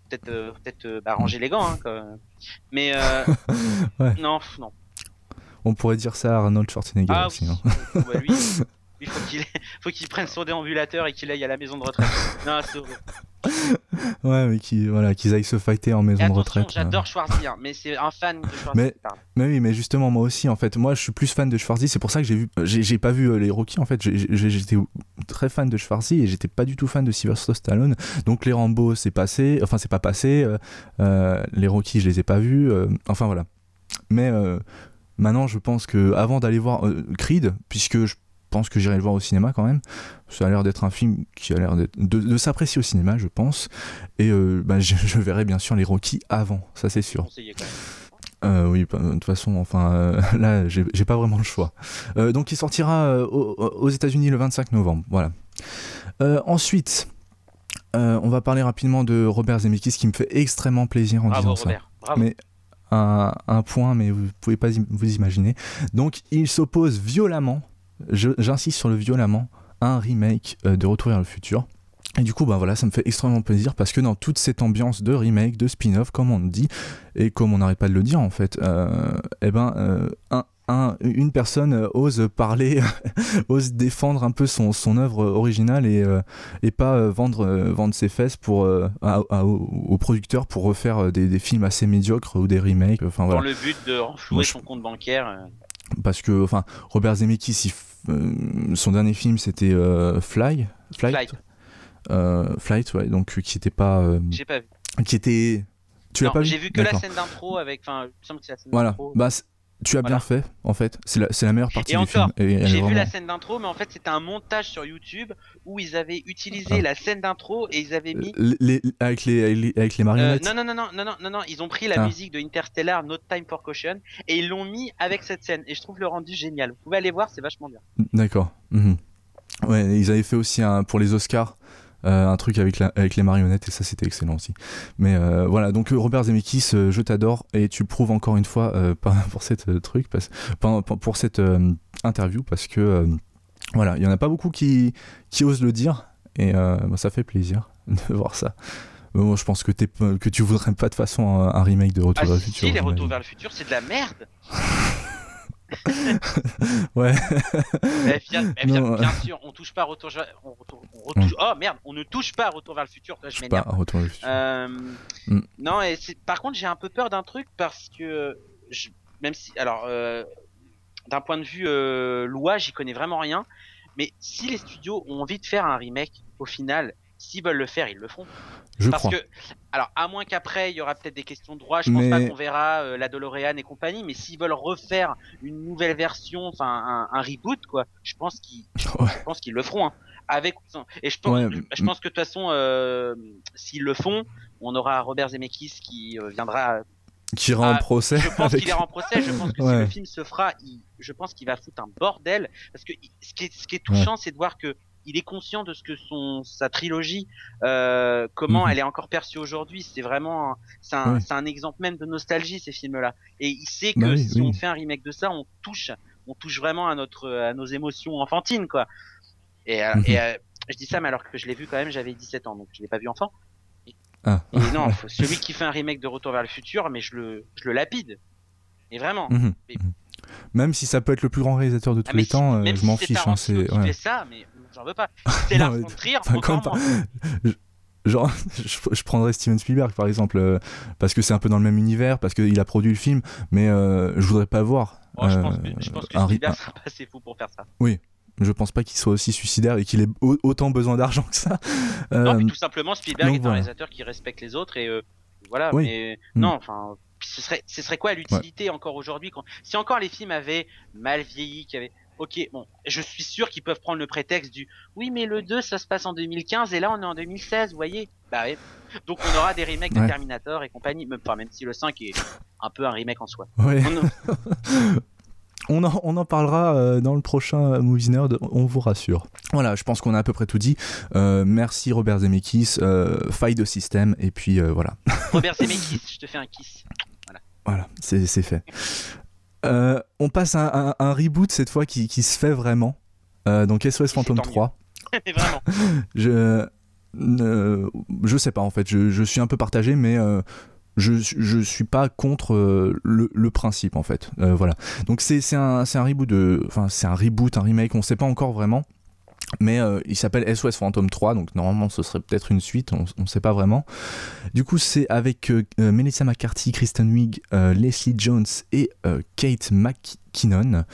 peut-être euh, peut-être euh, bah, ranger les gants hein, mais euh, non non on pourrait dire ça à Arnold Schwarzenegger ah, aussi oui. Hein. bah, lui, Il faut qu'il faut qu'il prenne son déambulateur et qu'il aille à la maison de retraite. non, ouais, mais qui, voilà, qu'ils aillent se fighter en maison de retraite. J'adore Schwarzy, hein, mais c'est un fan de Schwarzy. Mais, mais oui, mais justement, moi aussi, en fait, moi, je suis plus fan de Schwarzy. C'est pour ça que j'ai vu, j'ai pas vu euh, les Rocky. En fait, j'étais très fan de Schwarzy et j'étais pas du tout fan de Sylvester Stallone. Donc les Rambo, c'est passé. Enfin, c'est pas passé. Euh, euh, les Rocky, je les ai pas vus. enfin voilà. Mais maintenant, je pense que avant d'aller voir Creed, puisque je pense que j'irai le voir au cinéma quand même. Ça a l'air d'être un film qui a l'air de, de s'apprécier au cinéma, je pense. Et euh, bah, je, verrai bien sûr les Rocky avant, ça c'est sûr. Euh, oui, bah, de toute façon, enfin, euh, là, j'ai pas vraiment le choix. donc, il sortira aux, États-Unis le 25 novembre. Voilà. ensuite, on va parler rapidement de Robert Zemeckis, qui me fait extrêmement plaisir en disant ça. Mais un, un, point, mais vous pouvez pas vous imaginer. Donc, il s'oppose violemment j'insiste sur le violemment, un remake euh, de Retour vers le futur. Et du coup, bah voilà, ça me fait extrêmement plaisir parce que dans toute cette ambiance de remake, de spin-off, comme on dit, et comme on n'arrête pas de le dire en fait, euh, eh ben, euh, un, une personne ose parler, ose défendre un peu son, son œuvre originale et, et pas vendre, vendre ses fesses pour, aux producteurs pour refaire des, films assez médiocres ou des remakes. Enfin, Dans le but de renflouer son compte bancaire parce que enfin Robert Zemeckis euh, son dernier film c'était euh, Fly Flight. Flight. Euh, Flight ouais donc qui était pas j'ai pas vu. qui était tu l'as pas vu j'ai vu que la scène d'intro avec enfin il me semble que c'est la scène voilà. bah tu as bien fait, en fait. C'est la, la, meilleure partie et du encore, film. J'ai vu la scène d'intro, mais en fait, c'était un montage sur YouTube où ils avaient utilisé ah. la scène d'intro et ils avaient mis. Les, avec, les, avec les marionnettes euh, non, non, non, non, non, non, non, ils ont pris la ah. musique de Interstellar, No Time for Caution, et ils l'ont mis avec cette scène. Et je trouve le rendu génial. Vous pouvez aller voir, c'est vachement bien. D'accord. Mhm. Ouais, ils avaient fait aussi un, pour les Oscars. Euh, un truc avec, la, avec les marionnettes et ça c'était excellent aussi. Mais euh, voilà, donc euh, Robert Zemeckis, je t'adore et tu prouves encore une fois pour cette truc, parce, pour cette interview parce que voilà, il y en a pas beaucoup qui, qui osent le dire et ça fait plaisir de voir ça. moi, je pense que, es, que tu voudrais pas de façon un, remake de Retour ah, vers le futur. Si, les Retours vers le futur, c'est de la merde. ouais. bien, bien, sûr, on touche pas à Retour, on, on hmm. Oh merde, on ne touche pas à Retour vers le futur. je m'énerve. Euh, hmm. Non, et par contre, j'ai un peu peur d'un truc parce que je... même si, alors, euh, d'un point de vue euh, loi, j'y connais vraiment rien. Mais si les studios ont envie de faire un remake, au final, s'ils veulent le faire, ils le font. Je Parce que, alors, à moins qu'après, il y aura peut-être des questions de droit, je pense pas qu'on verra euh, la DeLorean et compagnie, mais s'ils veulent refaire une nouvelle version, enfin, un, reboot, quoi, je pense qu'ils, je pense qu'ils le feront, hein. Avec, et je pense, je pense que de toute façon, euh, s'ils le font, on aura Robert Zemeckis qui euh, viendra qui ira en procès. Je pense qu'il ira en procès. Je pense que si le film se fera, je pense qu'il va foutre un bordel. Parce que ce qui est, ce qui est touchant, c'est de voir que il est conscient de ce que son sa trilogie, euh, comment mhm. elle est encore perçue aujourd'hui. C'est vraiment, c'est un, un, exemple même de nostalgie ces films-là. Et il sait que bah si on fait un remake de ça, on touche, on touche vraiment à notre, à nos émotions enfantines, quoi. Et, euh, mhm. et euh, je dis ça, mais alors que je l'ai vu quand même, j'avais 17 ans, donc je l'ai pas vu enfant. Et, ah. non, celui qui fait un remake de Retour vers le futur, mais je le, je le lapide. Et vraiment. Mhm. Même si ça peut être le plus grand réalisateur de ah, tous les temps, je m'en fiche. Hein, c'est ouais. ça, mais j'en veux pas. C'est la Trier, genre je, prendrais Steven Spielberg par exemple euh, parce que c'est un peu dans le même univers parce qu'il a produit le film mais euh, je voudrais pas voir oh, je, pense que, je, pense que, Spielberg sera pas assez fou pour faire ça. Oui je pense pas qu'il soit aussi suicidaire et qu'il ait autant besoin d'argent que ça. Non mais tout simplement Spielberg est un réalisateur qui respecte les autres et voilà mais mm. non enfin ce serait ce serait quoi l'utilité encore aujourd'hui quand si encore les films avaient mal vieilli qui avaient ok, bon, je suis sûr qu'ils peuvent prendre le prétexte du oui, mais le 2 ça se passe en 2015 et là on est en 2016, vous voyez? Bah oui. Donc on aura des remakes de Terminator et compagnie, même, enfin, même si le 5 est un peu un remake en soi. On, en, on en, parlera euh, dans le prochain Movie Nerd, on vous rassure. Voilà, je pense qu'on a à peu près tout dit. Euh, merci Robert Zemeckis, euh, faille de système, et puis voilà. Robert Zemeckis, je te fais un kiss. Voilà, voilà c'est fait. Euh, on passe à un, reboot cette fois qui, se fait vraiment. Euh, donc SOS Phantom 3. vraiment. je, je sais pas en fait, je, suis un peu partagé, mais je, je suis pas contre le, le, principe en fait. voilà. Donc c'est un, un reboot de. Enfin, c'est un reboot, un remake, on sait pas encore vraiment. Mais euh, il s'appelle SOS Phantom 3, donc normalement ce serait peut-être une suite, on ne sait pas vraiment. Du coup, c'est avec euh, euh, Melissa McCarthy, Kristen Wiig, Leslie Jones et Kate McKinnon.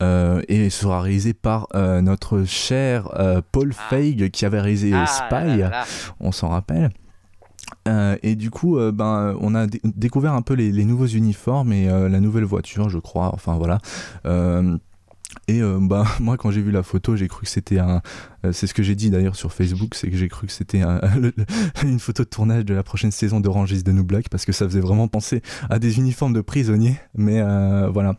et sera réalisé par notre cher Paul ah. Feig qui avait réalisé ah Spy, on s'en rappelle. et du coup, ben, on a découvert un peu les, les, nouveaux uniformes et la nouvelle voiture, je crois. Enfin voilà. Et euh, bah, moi, quand j'ai vu la photo, j'ai cru que c'était un. Euh, c'est ce que j'ai dit d'ailleurs sur Facebook, c'est que j'ai cru que c'était une photo de tournage de la prochaine saison d'Orange is the New Black parce que ça faisait vraiment penser à des uniformes de prisonniers. Mais euh, voilà.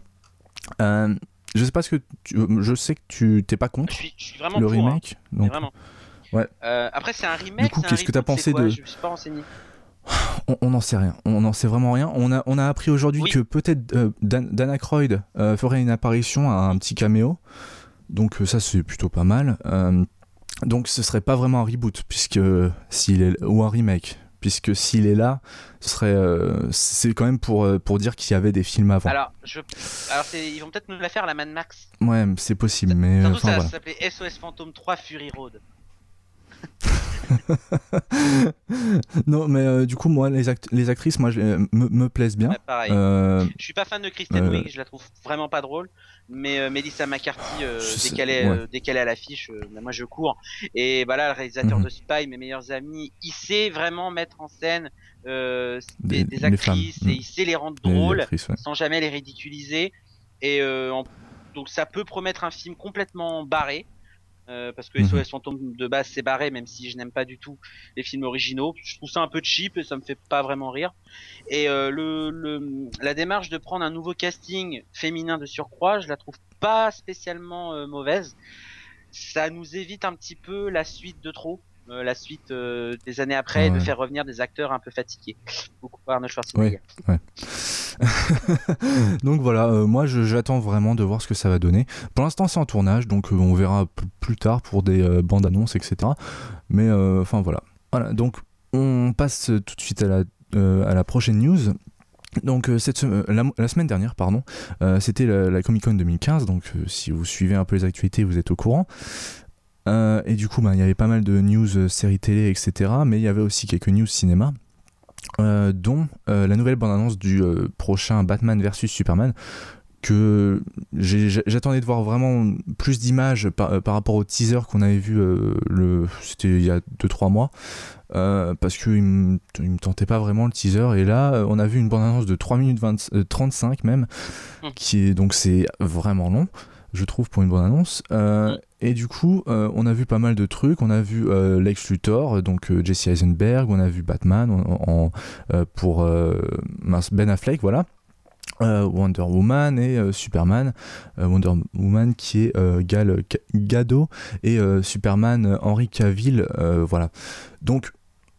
je sais pas ce que tu, je sais que tu t'es pas contre je suis, vraiment le hein. remake. Donc, vraiment. Ouais. après, c'est un remake. Du coup, qu'est-ce que tu as pensé de Je me suis pas renseigné on n'en sait rien, on n'en sait vraiment rien. On a, on a appris aujourd'hui que peut-être euh, Dan, Dana Croyd euh, ferait une apparition à un petit caméo. Donc euh, ça c'est plutôt pas mal. donc ce serait pas vraiment un reboot puisque s'il est ou un remake puisque s'il est là, ce serait c'est quand même pour pour dire qu'il y avait des films avant. Alors, je, alors ils vont peut-être nous la faire la Mad Max. Ouais, c'est possible, mais surtout ça, ça s'appelait SOS Phantom 3 Fury Road. non, mais euh, du coup, moi, les, les actrices, moi, me, me, plaisent bien. pareil. Euh, je suis pas fan de Kristen Wiig, je la trouve vraiment pas drôle. Mais euh, Melissa McCarthy, dès qu'elle est, à l'affiche, bah, moi je cours. Et bah là, le réalisateur mhm. de Spy, mes meilleurs amis, il sait vraiment mettre en scène des, des, actrices et mhm. il sait les rendre drôles sans jamais les ridiculiser. Et donc ça peut promettre un film complètement barré. Euh, parce que SOS mhm. Phantom de base c'est barré même si je n'aime pas du tout les films originaux. Je trouve ça un peu cheap et ça me fait pas vraiment rire. Et euh, le, le, la démarche de prendre un nouveau casting féminin de surcroît je la trouve pas spécialement euh, mauvaise. Ça nous évite un petit peu la suite de trop la suite euh, des années après de faire revenir des acteurs un peu fatigués. Beaucoup par Arnold Schwarzenegger. Ouais, donc voilà, euh, moi j'attends vraiment de voir ce que ça va donner. Pour l'instant c'est en tournage, donc on verra plus tard pour des bandes annonces, etc. Mais enfin voilà. Voilà, donc on passe tout de suite à la, à la prochaine news. Donc cette la, semaine dernière, pardon, c'était la, la, Comic Con 2015. Donc si vous suivez un peu les actualités, vous êtes au courant. Euh, et du coup, bah, il y avait pas mal de news euh, séries télé, etc. Mais il y avait aussi quelques news cinéma. Euh, dont la nouvelle bande-annonce du prochain Batman vs Superman que j'attendais de voir vraiment plus d'images par, rapport au teaser qu'on avait vu le c'était il y a 2-3 mois parce qu'il me, me tentait pas vraiment le teaser et là on a vu une bande-annonce de 3 minutes 35 même hum. qui est donc c'est vraiment long je trouve pour une bande-annonce hum. Et du coup, euh, on a vu pas mal de trucs. On a vu euh, Lex Luthor, donc euh, Jesse Eisenberg. On a vu Batman pour Ben Affleck, voilà. Wonder Woman et Superman. Wonder Woman qui est Gal Gadot et Superman Henry Cavill, voilà. Donc,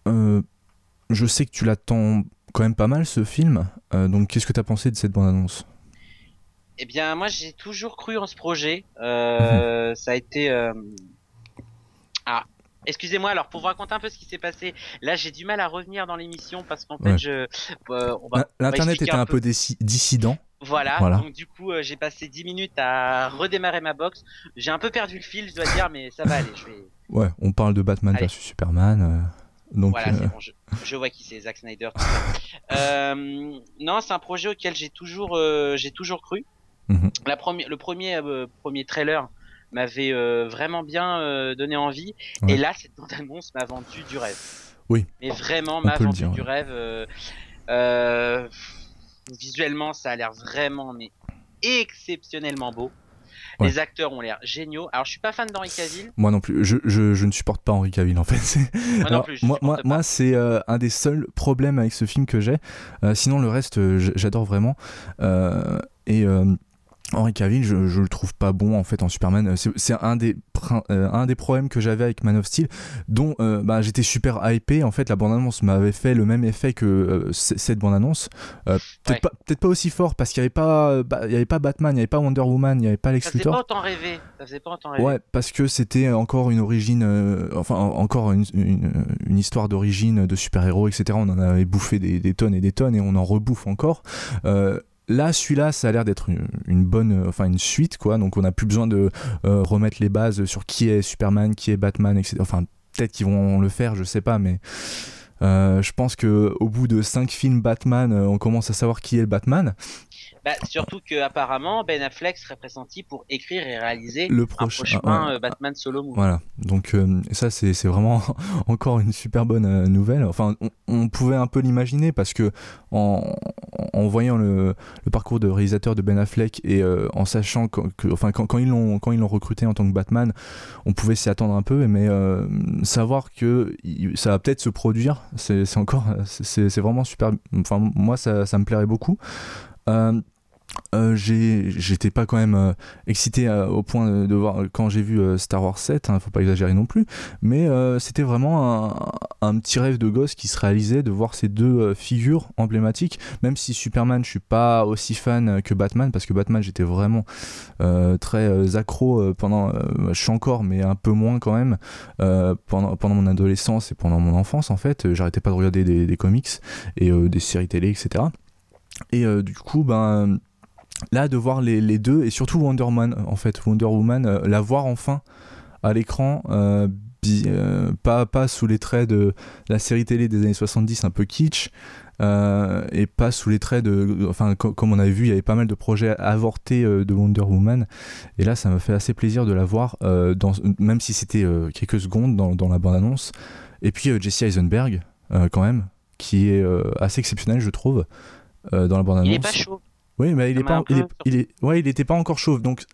je sais que tu l'attends quand même pas mal ce film. donc, qu'est-ce que tu as pensé de cette bande-annonce? Eh bien, moi, j'ai toujours cru en ce projet. Euh, ça a été. Euh... Ah, excusez-moi. Alors, pour vous raconter un peu ce qui s'est passé, là, j'ai du mal à revenir dans l'émission parce qu'en fait, je. Euh, L'internet était un, peu, dissident. Voilà, donc du coup euh, j'ai passé 10 minutes à redémarrer ma box. J'ai un peu perdu le fil, je dois dire, mais ça va aller. Je vais... Ouais, on parle de Batman vs Superman. Euh, donc, voilà, c'est bon, je, je, vois qui c'est, Zack Snyder. euh, non, c'est un projet auquel j'ai toujours, j'ai toujours cru. Mhm. La première, le premier, euh, premier trailer m'avait euh, vraiment bien euh, donné envie. Et là, cette bande-annonce m'a vendu du rêve. Oui. Mais vraiment m'a vendu du rêve. visuellement, ça a l'air vraiment mais exceptionnellement beau. Les acteurs ont l'air géniaux. Alors, je suis pas fan d'Henri Cavill. Moi non plus. Je, je, je, ne supporte pas Henri Cavill en fait. Moi non plus. moi, moi, moi c'est un des seuls problèmes avec ce film que j'ai. sinon, le reste, j'adore vraiment. et Henry Cavill, je, je le trouve pas bon en fait en Superman. Euh, c'est un des euh, un des problèmes que j'avais avec Man of Steel, dont euh, bah, j'étais super hypé. En fait, la bande-annonce m'avait fait le même effet que cette bande-annonce. peut-être pas, aussi fort parce qu'il y avait pas, bah, il y avait pas Batman, il y avait pas Wonder Woman, il y avait pas Lex Luthor. Ça faisait pas autant rêver. Ça faisait pas autant rêver. Ouais, parce que c'était encore une origine, enfin encore une, une, histoire d'origine de super-héros, etc. On en avait bouffé des, des, tonnes et des tonnes et on en rebouffe encore. Là, celui-là, ça a l'air d'être une, bonne, euh, enfin une suite, quoi. Donc, on n'a plus besoin de euh, remettre les bases sur qui est Superman, qui est Batman, etc. Enfin, peut-être qu'ils vont le faire, je sais pas, mais euh, je pense que au bout de 5 films Batman, on commence à savoir qui est le Batman. Bah, surtout que apparemment Ben Affleck serait pressenti pour écrire et réaliser le prochain, euh, Batman solo movie. Voilà, donc euh, ça c'est vraiment encore une super bonne euh, nouvelle. Enfin, on, pouvait un peu l'imaginer parce que en, en voyant le, le, parcours de réalisateur de Ben Affleck et en sachant que, enfin quand, quand ils l'ont quand ils l'ont recruté en tant que Batman, on pouvait s'y attendre un peu, mais savoir que ça va peut-être se produire, c'est encore c'est vraiment super. Enfin moi ça, ça me plairait beaucoup. Euh, j'étais pas quand même euh, excité euh, au point de, voir quand j'ai vu Star Wars 7, hein, faut pas exagérer non plus, mais c'était vraiment un, petit rêve de gosse qui se réalisait de voir ces deux figures emblématiques, même si Superman je suis pas aussi fan que Batman, parce que Batman j'étais vraiment très accro pendant, je suis encore mais un peu moins quand même, pendant, pendant mon adolescence et pendant mon enfance en fait, j'arrêtais pas de regarder des comics et des séries télé etc. Et du coup, ben, là de voir les, deux et surtout Wonder Woman en fait. Wonder Woman euh, la voir enfin à l'écran euh, euh, pas, pas sous les traits de la série télé des années 70 un peu kitsch et pas sous les traits de enfin comme on avait vu il y avait pas mal de projets avortés de Wonder Woman. Et là ça me fait assez plaisir de la voir dans, même si c'était quelques secondes dans, dans la bande annonce et puis Jesse Eisenberg quand même qui est assez exceptionnel je trouve dans la bande annonce il est pas chaud oui, mais il est pas, il, est, ouais, il était pas encore chauve, donc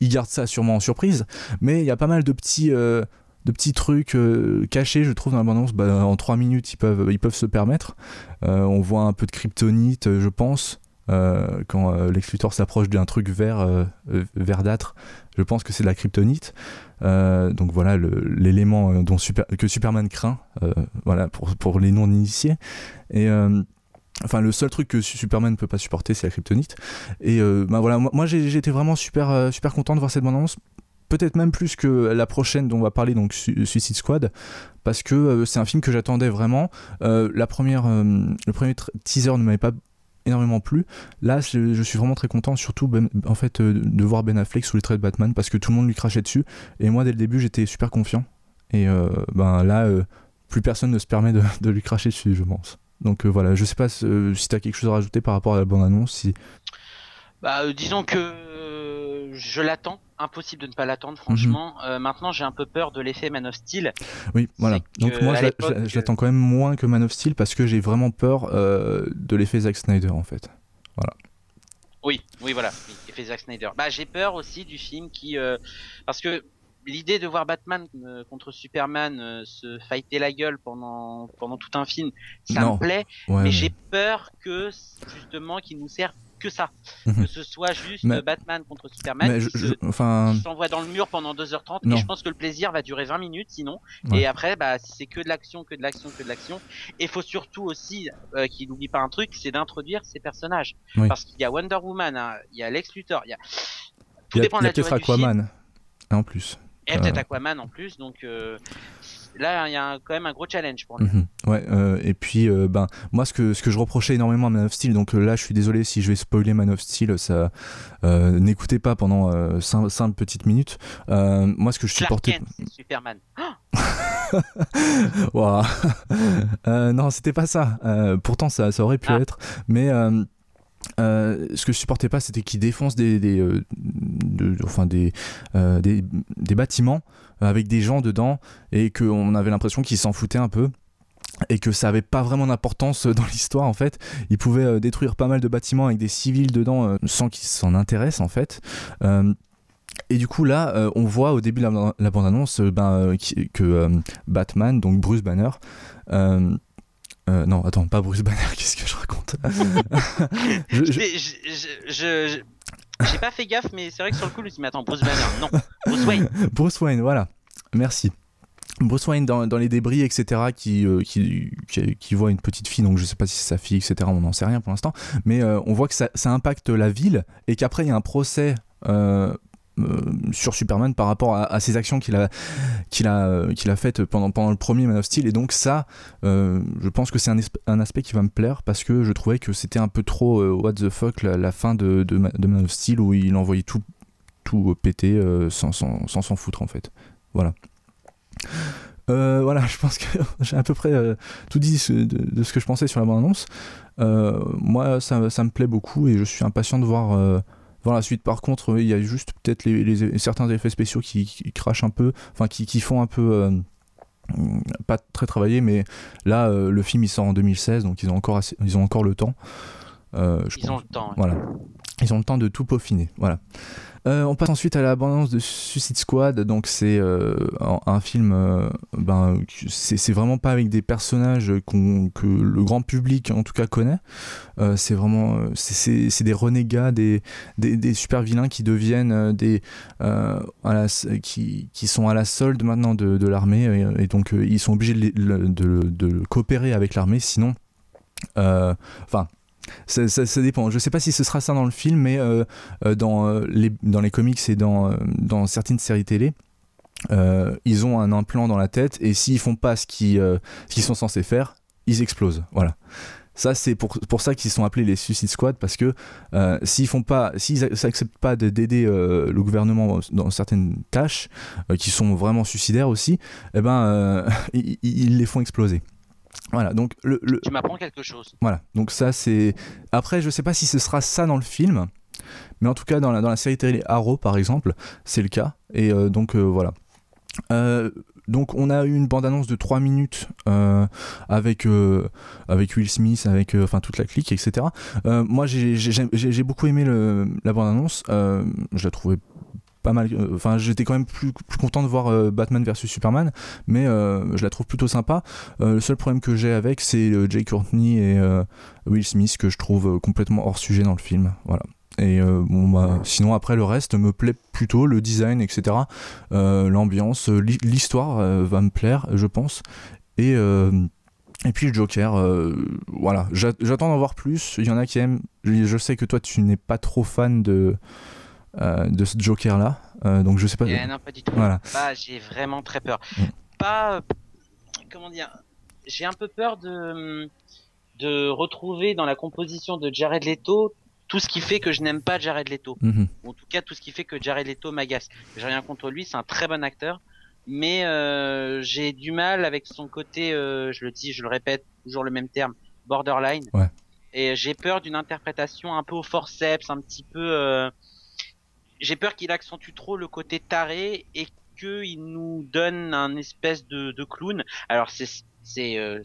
il garde ça sûrement en surprise. Mais il y a pas mal de petits, euh, de petits trucs euh, cachés, je trouve, dans la bande bah, en 3 minutes, ils peuvent, ils peuvent se permettre. Euh, on voit un peu de kryptonite, je pense. quand Lex Luthor s'approche d'un truc vert, verdâtre, je pense que c'est de la kryptonite. donc voilà l'élément dont super, que Superman craint, voilà pour, pour les non initiés. Et Enfin, le seul truc que Superman ne peut pas supporter, c'est la kryptonite. Et euh, bah voilà, moi, été vraiment super, euh, super content de voir cette bande-annonce. Peut-être même plus que la prochaine dont on va parler, donc Suicide Squad, parce que euh, c'est un film que j'attendais vraiment. la première, le premier teaser ne m'avait pas énormément plu. Là, je, suis vraiment très content, surtout ben, en fait de voir Ben Affleck sous les traits de Batman, parce que tout le monde lui crachait dessus. Et moi, dès le début, j'étais super confiant. Et ben là, plus personne ne se permet de, de lui cracher dessus, je pense. Donc euh, voilà, je sais pas euh, si tu as quelque chose à rajouter par rapport à la bande-annonce. Si... Bah, euh, disons que je l'attends. Impossible de ne pas l'attendre, franchement. Mhm. maintenant, j'ai un peu peur de l'effet Man of Steel. Oui, voilà. Donc moi, je l'attends quand même moins que Man of Steel parce que j'ai vraiment peur de l'effet Zack Snyder, en fait. Voilà. Oui, oui, voilà. l'effet Zack Snyder. Bah, j'ai peur aussi du film qui, parce que l'idée de voir Batman euh, contre Superman euh, se fighter la gueule pendant pendant tout un film, ça me plaît, mais j'ai peur que justement qu'il nous serve que ça, mhm. que ce soit juste Batman contre Superman qui enfin... s'envoie dans le mur pendant 2h30 et je pense que le plaisir va durer 20 minutes sinon. Et après bah c'est que de l'action, que de l'action, que de l'action et faut surtout aussi euh, qu'il n'oublie pas un truc, c'est d'introduire ces personnages. Parce qu'il y a Wonder Woman, hein, il y a Lex Luthor, il y a tout il y a, peut-être Aquaman en plus. Et peut-être Aquaman en plus, donc euh, là il y a quand même un gros challenge pour lui. Mhm. ouais, euh, et puis euh, ben moi ce que ce que je reprochais énormément à Man of Steel, donc là je suis désolé si je vais spoiler Man of Steel, ça n'écoutez pas pendant 5, petites minutes. moi ce que je supportais. Kent, Superman. non, c'était pas ça. pourtant ça, ça aurait pu ah. être, mais euh, ce que je supportais pas, c'était qu'ils défoncent des, euh, enfin des, euh, des, des, bâtiments avec des gens dedans et qu'on avait l'impression qu'ils s'en foutaient un peu et que ça avait pas vraiment d'importance dans l'histoire en fait. Ils pouvaient détruire pas mal de bâtiments avec des civils dedans sans qu'ils s'en intéressent en fait. et du coup là, on voit au début de la, bande-annonce ben, que Batman, donc Bruce Banner, euh, non, attends, pas Bruce Banner, qu'est-ce que je raconte je, je... J'ai pas fait gaffe, mais c'est vrai que sur le coup, je me suis dit, mais attends, Bruce Banner, non, Bruce Wayne. Bruce Wayne, voilà. Merci. Bruce Wayne dans, dans les débris, etc., qui, euh, qui, qui, qui voit une petite fille, donc je sais pas si c'est sa fille, etc., on n'en sait rien pour l'instant, mais euh, on voit que ça, ça impacte la ville et qu'après il y a un procès. euh, sur Superman par rapport à, ses actions qu'il a qu'il a euh, qu'il a faites pendant pendant le premier Man of Steel. Et donc ça euh, je pense que c'est un, aspect qui va me plaire parce que je trouvais que c'était un peu trop euh, what the fuck la, fin de, de, Ma- de Man of Steel où il envoyait tout tout euh, péter euh, sans sans sans s'en foutre en fait. Voilà. Euh, voilà, je pense que j'ai à peu près euh, tout dit de, de ce que je pensais sur la bande-annonce. Euh, moi, ça, ça me plaît beaucoup et je suis impatient de voir, euh, voir la suite. Par contre, oui, il y a juste peut-être les, les- certains effets spéciaux qui, qui crachent un peu, enfin qui, qui font un peu. euh, pas très travaillé, mais là, euh, le film il sort en 2016, donc ils ont encore, assez- ils ont encore le temps. Euh, je Ils ont le temps. Voilà. Ils ont le temps de tout peaufiner. Voilà. Euh, on passe ensuite à l'abondance de Suicide Squad. Donc c'est euh, un, film. euh, ben, c'est vraiment pas avec des personnages que le grand public en tout cas connaît. Euh, c'est vraiment c'est- des renégats, des, des, super vilains qui deviennent des qui, qui sont à la solde maintenant de, de l'armée et, donc ils sont obligés de, de, de coopérer avec l'armée sinon enfin ça, dépend. Je sais pas si ce sera ça dans le film, mais euh, euh, dans, euh, les, dans les comics et dans, dans certaines séries télé, ils ont un implant dans la tête et s'ils font pas ce qu'ils sont censés faire, ils explosent. Voilà. Ça, c'est pour, pour ça qu'ils sont appelés les Suicide Squad parce que s'ils font pas, s'ils acceptent pas de- d'aider le gouvernement dans certaines tâches qui sont vraiment suicidaires aussi, eh ben, ils les font exploser. Voilà. Donc le, le, Tu m'apprends quelque chose. voilà, donc ça c'est. Après, je sais pas si ce sera ça dans le film, mais en tout cas, dans la, dans la série télé Arrow par exemple, c'est le cas. Et euh, donc euh, voilà. Euh, donc on a eu une bande-annonce de 3 minutes avec, avec Will Smith, avec enfin toute la clique, etc. Moi j'ai- beaucoup aimé le, la bande-annonce, je la trouvais pas mal, euh, enfin j'étais quand même plus, content de voir euh, Batman vs Superman, mais euh, je la trouve plutôt sympa. Le seul problème que j'ai avec c'est Jay Courtney et Will Smith que je trouve complètement hors sujet dans le film. Voilà. Et bon, bah, sinon après le reste me plaît plutôt, le design, etc. L'ambiance, l'hi- l'histoire va me plaire, je pense. Et, et puis le Joker, voilà, J'a- j'attends d'en voir plus. Il y en a qui aiment. Je sais que toi tu n'es pas trop fan de, de ce Joker là, donc je sais pas. Eh, non, pas du tout. Voilà. Bah, j'ai vraiment très peur. Mm. Pas. euh, Comment dire J'ai un peu peur de de retrouver dans la composition de Jared Leto tout ce qui fait que je n'aime pas Jared Leto. Mhm. Ou en tout cas, tout ce qui fait que Jared Leto m'agace. J'ai rien contre lui, c'est un très bon acteur. Mais euh, j'ai du mal avec son côté, euh, je le dis, je le répète, toujours le même terme, borderline. Ouais. Et j'ai peur d'une interprétation un peu au forceps, un petit peu... euh, J'ai peur qu'il accentue trop le côté taré et qu'il nous donne un espèce de, de clown. Alors c'est... c'est euh,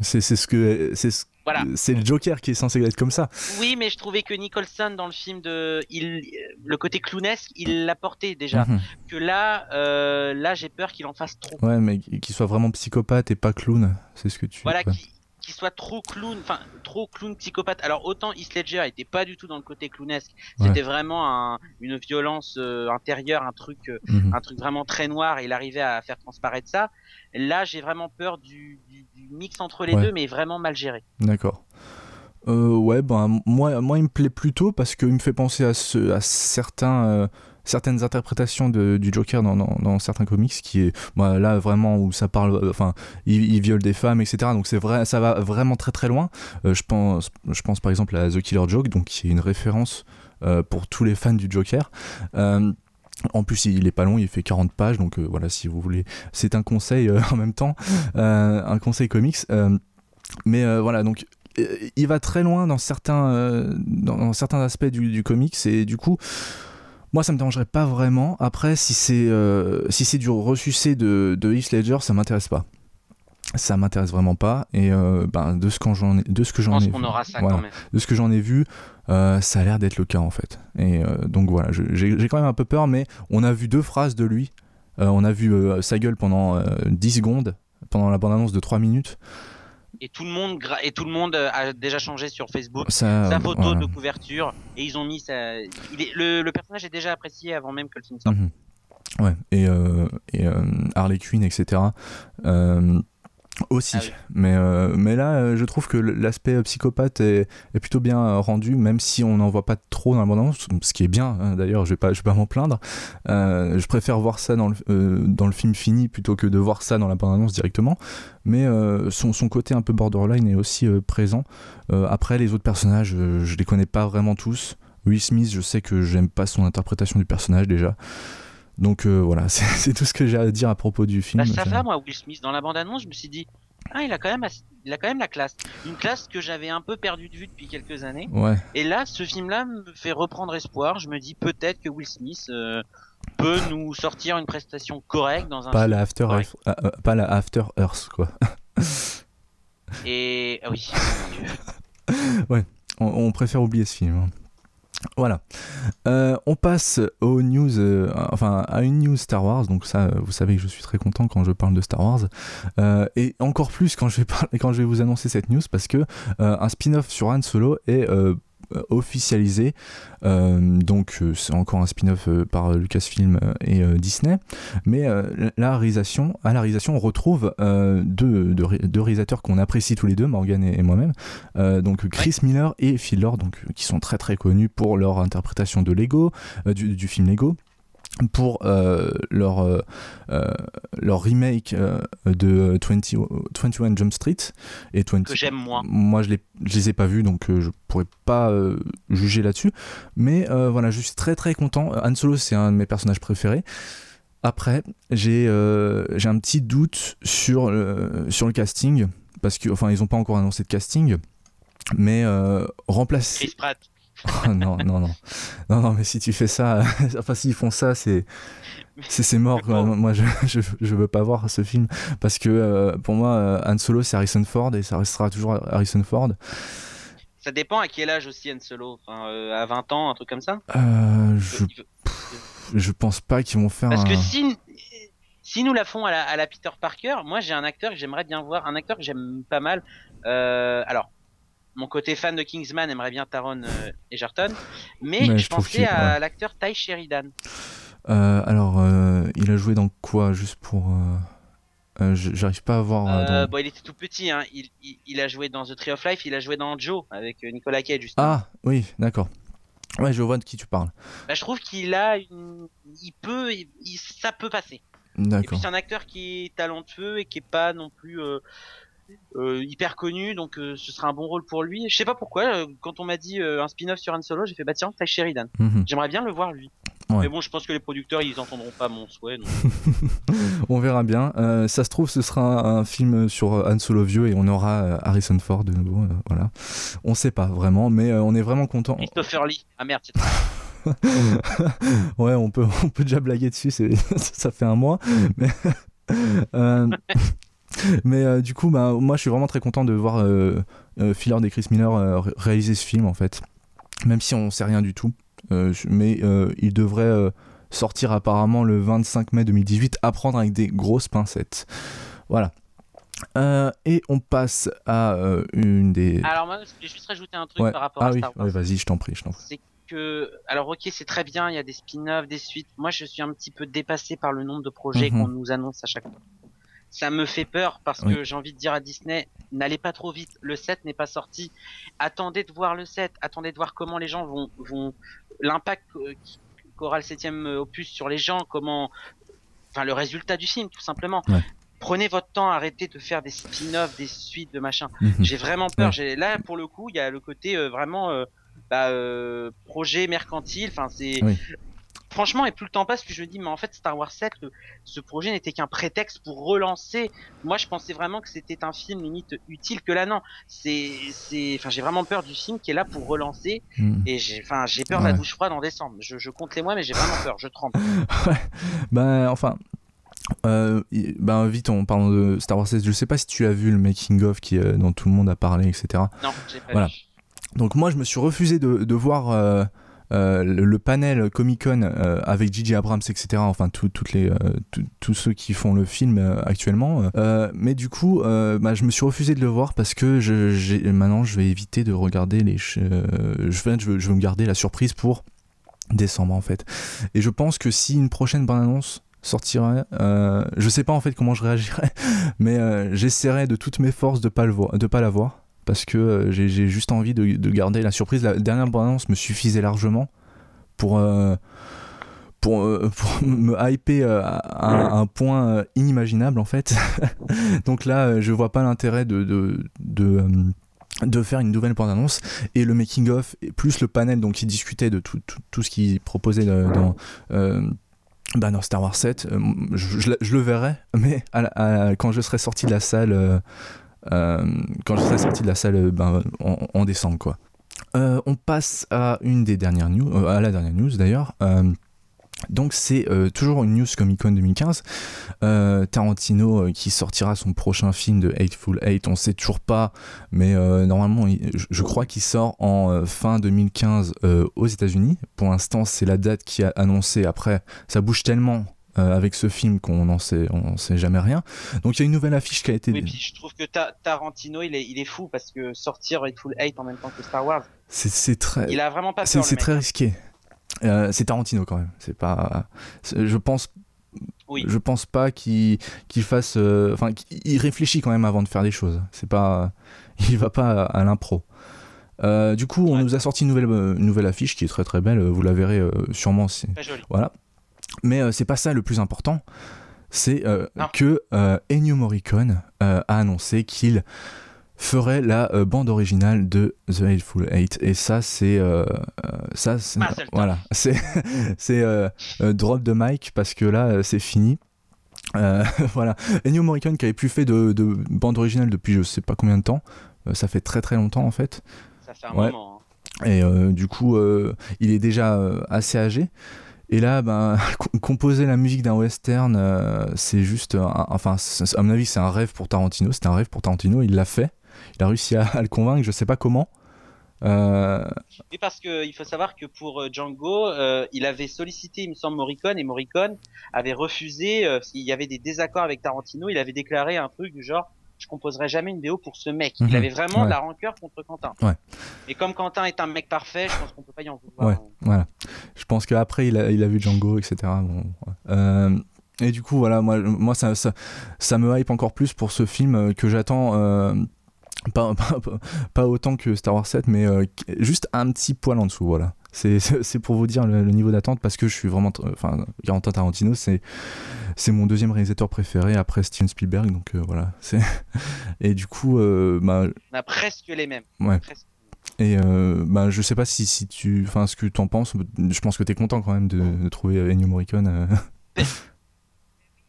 C'est ce que c'est ce- Voilà. c'est le Joker qui est censé être comme ça. Oui, mais je trouvais que Nicholson dans le film de, il, le côté clownesque, il l'apportait déjà. Mhm. Que là, euh, là, j'ai peur qu'il en fasse trop. Ouais, mais qu'il soit vraiment psychopathe et pas clown, c'est ce que tu. Voilà, ouais. qu'il qu'il soit trop clown, enfin trop clown psychopathe. Alors autant Heath Ledger était pas du tout dans le côté clownesque, Ouais. c'était vraiment un, une violence euh, intérieure, un truc, euh, Mhm. un truc vraiment très noir. Et il arrivait à faire transparaître ça. Là, j'ai vraiment peur du, du, du mix entre les Ouais. deux, mais vraiment mal géré. D'accord. Euh, ouais, ben moi, moi, il me plaît plutôt parce qu'il me fait penser à, ce, à certains, certaines interprétations du Joker dans, certains comics, qui est bah, là vraiment où ça parle, euh, enfin, il, viole des femmes, etc. Donc c'est vrai, ça va vraiment très très loin. Euh, je pense, je pense par exemple à The Killer Joke, donc qui est une référence euh, pour tous les fans du Joker. En plus, il est pas long, il fait 40 pages, donc voilà, si vous voulez, c'est un conseil en même temps, un conseil comics. Mais voilà, donc il va très loin dans certains, dans certains aspects du, du comics et du coup, moi ça me dérangerait pas vraiment. Après, si c'est euh, si c'est du ressucé de, de Heath Ledger, ça m'intéresse pas. Ça m'intéresse vraiment pas et euh, ben, de ce, quand j'en ai, de ce que Je j'en ai vu, aura ça voilà quand même. de ce que j'en ai vu, euh, ça a l'air d'être le cas en fait. Et donc voilà, j'ai quand même un peu peur, mais on a vu deux phrases de lui. On a vu sa gueule pendant euh, 10 secondes, pendant la bande-annonce de 3 minutes. Et tout le monde et tout le monde euh, a déjà changé sur Facebook Ça, sa photo de couverture et ils ont mis sa... il est... le, le personnage est déjà apprécié avant même que le film sorte. Mhm. Ouais, et, euh, et euh, Harley Quinn, etc. euh, aussi. Ah oui. mais, euh, mais là, euh, je trouve que l'aspect euh, psychopathe est, est plutôt bien euh, rendu, même si on n'en voit pas trop dans la bande-annonce, ce qui est bien, hein, d'ailleurs, je vais pas, je vais pas m'en plaindre. Euh, je préfère voir ça dans le, euh, dans le film fini plutôt que de voir ça dans la bande-annonce directement. Mais euh, son, son côté un peu borderline est aussi euh, présent. Euh, après, les autres personnages, euh, je les connais pas vraiment tous. Will Smith, je sais que j'aime pas son interprétation du personnage déjà. Donc euh, voilà, c'est tout ce que j'ai à dire à propos du film. Bah, ça va, moi, Will Smith. Dans la bande-annonce, je me suis dit, ah, il a quand même, il a quand même la classe. Une classe que j'avais un peu perdu de vue depuis quelques années. Ouais, Et là, ce film-là me fait reprendre espoir. Je me dis peut-être que Will Smith euh, peut nous sortir une prestation correcte dans un pas film. la After Ouais. Earth, euh, pas la After Earth quoi. Et ah oui, Dieu. On, on préfère oublier ce film. Voilà. Euh, on passe aux news, euh, enfin à une news Star Wars. Donc ça, euh, vous savez que je suis très content quand je parle de Star Wars, et encore plus quand je vais quand je vais vous annoncer cette news parce que un spin-off sur Han Solo est officialisé. Euh, donc euh, c'est encore un spin-off euh, par Lucasfilm euh, et euh, Disney. Mais euh, la réalisation, à la réalisation, on retrouve euh, deux, deux, deux réalisateurs qu'on apprécie tous les deux, Morgan et, et moi-même. Euh, donc Chris Miller et Phil Lord, donc, qui sont très très connus pour leur interprétation de Lego, euh, du, du film Lego pour euh, leur, euh, euh, leur remake euh, de 20, 21 Jump Street et 20, que j'aime moins. moi, je, les, je les ai pas vus, donc je pourrais pas juger là-dessus. Mais voilà, je suis très très content. Han Solo, c'est un de mes personnages préférés. Après, j'ai j'ai un petit doute sur le, sur le casting, parce que, enfin, ils ont pas encore annoncé de casting, mais remplacer. Chris Pratt. Oh, non, non, non. Non, non, mais si tu fais ça, enfin, s'ils font ça, c'est. C'est mort, quoi. moi je, je, je veux pas voir ce film parce que euh, pour moi euh, Han Solo c'est Harrison Ford et ça restera toujours Harrison Ford. Ça dépend à quel âge aussi Han Solo. Enfin, euh, à 20 ans, un truc comme ça. Euh, je, je pense pas qu'ils vont faire Parce que un... si, si nous la font à la, à la Peter Parker, moi j'ai un acteur que j'aimerais bien voir, un acteur que j'aime pas mal. Euh, alors, mon côté fan de Kingsman aimerait bien Taron euh, Egerton, mais, Mais je, pensais à ouais. l'acteur Ty Sheridan. Euh, alors, euh, il a joué dans quoi juste pour... J'arrive pas à voir... dans- bon, il était tout petit, hein. il, il, il a joué dans The Tree of Life, il a joué dans Joe avec Nicolas Cage. Justement. Ah, oui, d'accord. Ouais, je vois de qui tu parles. Bah, je trouve qu'il a une, il peut, il- ça peut passer. Et puis D'accord. c'est un acteur qui est talentueux et qui est pas non plus hyper connu, donc euh, ce sera un bon rôle pour lui. Je sais pas pourquoi, euh, quand on m'a dit euh, un spin-off sur Han Solo, j'ai fait bah tiens, Ty Sheridan. Mhm. J'aimerais bien le voir lui. Ouais. Mais bon, je pense que les producteurs ils entendront pas mon souhait. donc. On verra bien. Euh, ça se trouve, ce sera un, film sur euh, Han Solo vieux et on aura euh, Harrison Ford de nouveau. euh, voilà. On sait pas vraiment, mais euh, on est vraiment content. Christopher Lee. Ah merde, c'est ouais, on peut, on peut déjà blaguer dessus, ça fait un mois. Mais, euh, mais euh, du coup, bah, moi je suis vraiment très content de voir euh, euh, Phil Lord et Chris Miller euh, ré- réaliser ce film en fait. Même si on sait rien du tout. Euh, mais il devrait sortir apparemment le 25 mai 2018 à prendre avec des grosses pincettes. Voilà. Euh, et on passe à euh, une des. Alors moi, je vais juste rajouter un truc Ouais. par rapport Ah à oui, Star Wars. ouais, vas-y, je t'en prie, je t'en prie. c'est que alors ok c'est très bien il y a des spin-offs des suites moi je suis un petit peu dépassé par le nombre de projets Mhm. qu'on nous annonce à chaque fois ça me fait peur parce Oui. que j'ai envie de dire à Disney n'allez pas trop vite le 7 n'est pas sorti attendez de voir le 7 attendez de voir comment les gens vont vont l'impact euh, qu'aura le septième opus sur les gens comment enfin le résultat du film tout simplement Ouais. Prenez votre temps, arrêtez de faire des spin-offs, des suites de machin. Mhm. J'ai vraiment peur. J'ai là pour le coup, il y a le côté euh, vraiment euh, bah, euh, projet mercantile. Enfin, c'est Oui. Franchement et plus le temps passe, plus je me dis mais en fait Star Wars 7, le- ce projet n'était qu'un prétexte pour relancer. Moi, je pensais vraiment que c'était un film limite utile que là non. C'est c'est enfin j'ai vraiment peur du film qui est là pour relancer Mhm. et j'ai enfin j'ai peur de la douche froide en décembre. Je, je compte les mois mais j'ai vraiment peur, je tremble. Ben, enfin. Euh, ben vite en parlant de Star Wars 16 je sais pas si tu as vu le making of qui euh, dont tout le monde a parlé etc Non, j'ai pas Voilà. vu. donc moi je me suis refusé de, de voir euh, le, panel Comic Con avec Gigi Abrams, etc. Enfin, toutes les, tous ceux qui font le film actuellement. mais du coup, bah, je me suis refusé de le voir parce que je, maintenant, je vais éviter de regarder les. je, je, veux, je veux me garder la surprise pour décembre en fait. Et je pense que si une prochaine bande-annonce sortirait, euh, je sais pas en fait comment je réagirais, mais euh, j'essaierai de toutes mes forces de pas le voir, de pas la voir, parce que euh, j'ai juste envie de, garder la surprise. La dernière bande-annonce me suffisait largement pour pour, me hyper à, un point inimaginable en fait. Donc là, je vois pas l'intérêt de, de, de de faire une nouvelle bande-annonce et le making of plus le panel donc qui discutait de tout, tout, ce qu'il proposait dans, euh, bah, dans Star Wars 7 euh, je, le verrai mais quand je serai sorti de la salle euh, quand je serai sorti de la salle ben, en, décembre quoi on passe à une des dernières news à la dernière news d'ailleurs donc c'est euh, toujours une news Comic Con 2015. Euh, Tarantino euh, qui sortira son prochain film de Hateful Eight, on sait toujours pas, mais normalement je, crois qu'il sort en fin 2015 aux États-Unis. Pour l'instant c'est la date qui a annoncé. Après ça bouge tellement avec ce film qu'on n'en sait, on sait jamais rien. Donc il y a une nouvelle affiche qui a été. Oui, puis je trouve que Tarantino il est, il est fou parce que sortir Hateful Eight en même temps que Star Wars. C'est très. Il a vraiment pas. C'est très risqué. Euh, c'est Tarantino quand même. C'est pas. Je pense. Oui. Je pense pas qu'il fasse. Euh, enfin, il réfléchit quand même avant de faire des choses. C'est pas. Il va pas à, l'impro. Euh, du coup, on nous a sorti une nouvelle, nouvelle affiche qui est très très belle. Vous la verrez sûrement. Très jolie. Voilà. Mais c'est pas ça le plus important. C'est que Ennio Morricone a annoncé qu'il ferait la euh, bande originale de The Hateful Eight. Et ça c'est euh, euh, ça ah, voilà. c'est c'est drop de mic parce que là c'est fini. Voilà. Ennio Morricone qui avait plus fait de, de, bande originale depuis je sais pas combien de temps. Ça fait très très longtemps en fait. Ça fait un moment hein. et du coup il est déjà assez âgé et là, ben, composer la musique d'un western, c'est juste, enfin, à mon avis, c'est un rêve pour Tarantino. C'était un rêve pour Tarantino. Il l'a fait il a réussi à, le convaincre, je sais pas comment. Euh... Parce qu'il faut savoir que pour euh, Django, euh, il avait sollicité, il me semble, Morricone, et Morricone avait refusé, euh, s'il y avait des désaccords avec Tarantino, il avait déclaré un truc du genre, je composerai jamais une BO pour ce mec. il mhm. avait vraiment de la rancœur contre Quentin. Ouais. Et comme Quentin est un mec parfait, je pense qu'on peut pas y en vouloir. Ouais, voilà. Je pense qu'après, il a, il a vu Django, etc. Bon, et du coup, voilà, moi, moi ça, ça, ça, me hype encore plus pour ce film que j'attends pas, pas, autant que Star Wars 7, mais euh, juste un petit poil en dessous, voilà. C'est pour vous dire le, niveau d'attente parce que je suis vraiment. Enfin, Quentin Tarantino, c'est mon deuxième réalisateur préféré après Steven Spielberg, donc euh, voilà. Et du coup. Euh, bah, On a presque les mêmes. Ouais. Et bah, je sais pas si, si tu. Enfin, ce que tu en penses. Je pense que tu es content quand même de, de trouver Ennio Morricone.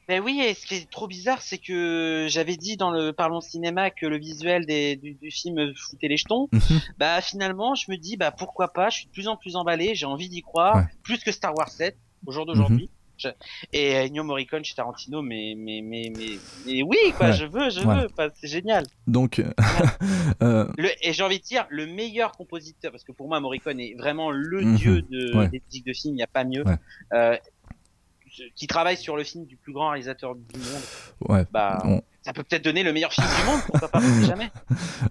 Ben oui, et ce qui est trop bizarre, c'est que j'avais dit dans le Parlons Cinéma que le visuel des, du, du, film foutait les jetons. Mhm. bah finalement, je me dis, bah pourquoi pas, je suis de plus en plus emballé, j'ai envie d'y croire, plus que Star Wars 7, au jour d'aujourd'hui. Mhm. Et Ennio Morricone chez Tarantino, mais, mais, mais, mais, oui, quoi, je veux, je veux, c'est génial. Donc, euh... le, et j'ai envie de dire, le meilleur compositeur, parce que pour moi, Morricone est vraiment le mhm. dieu de, des musiques de film, il n'y a pas mieux. Euh, qui travaille sur le film du plus grand réalisateur du monde, ouais, bah, ça peut peut-être donner le meilleur film du monde, pourquoi pas, jamais.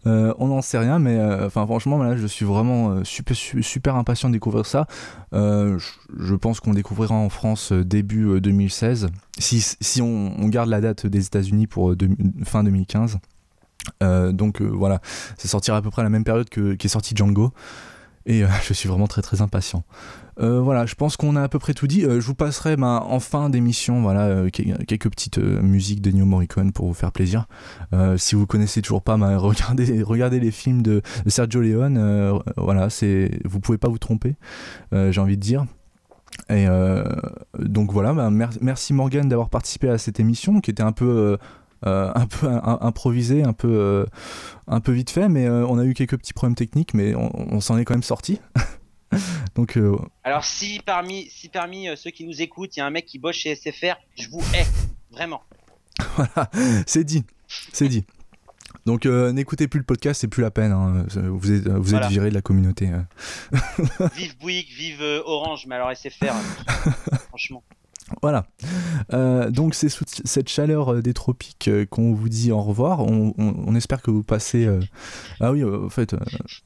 Euh, on n'en sait rien, mais euh, enfin franchement, là, je suis vraiment euh, super, super impatient de découvrir ça. je pense qu'on découvrira en France début 2016, si, si on, garde la date des États-Unis pour fin 2015. donc voilà, ça sortira à peu près à la même période que qu'est sorti Django. Et je suis vraiment très très impatient. Euh, voilà, je pense qu'on a à peu près tout dit. Euh, je vous passerai ben, en fin d'émission voilà, euh, quelques petites musiques de New Morricone pour vous faire plaisir. si vous connaissez toujours pas, ben, regardez, regardez les films de, Sergio Leone. voilà, c'est, vous pouvez pas vous tromper, j'ai envie de dire. Et donc voilà, ben, merci Morgan d'avoir participé à cette émission qui était un peu un peu improvisé, un peu, un peu vite fait, mais on a eu quelques petits problèmes techniques, mais on, on s'en est quand même sorti. Donc, euh, Alors si parmi, si parmi euh, ceux qui nous écoutent, il y a un mec qui bosse chez SFR, je vous hais, vraiment. voilà, c'est dit, c'est dit. Donc n'écoutez plus le podcast, c'est plus la peine. Hein. Vous êtes, vous êtes viré de la communauté. vive Bouygues, vive Orange, mais alors SFR, franchement. Voilà. Euh, donc c'est sous cette chaleur euh, des tropiques euh, qu'on vous dit au revoir. On, espère que vous passez. Ah oui, en fait.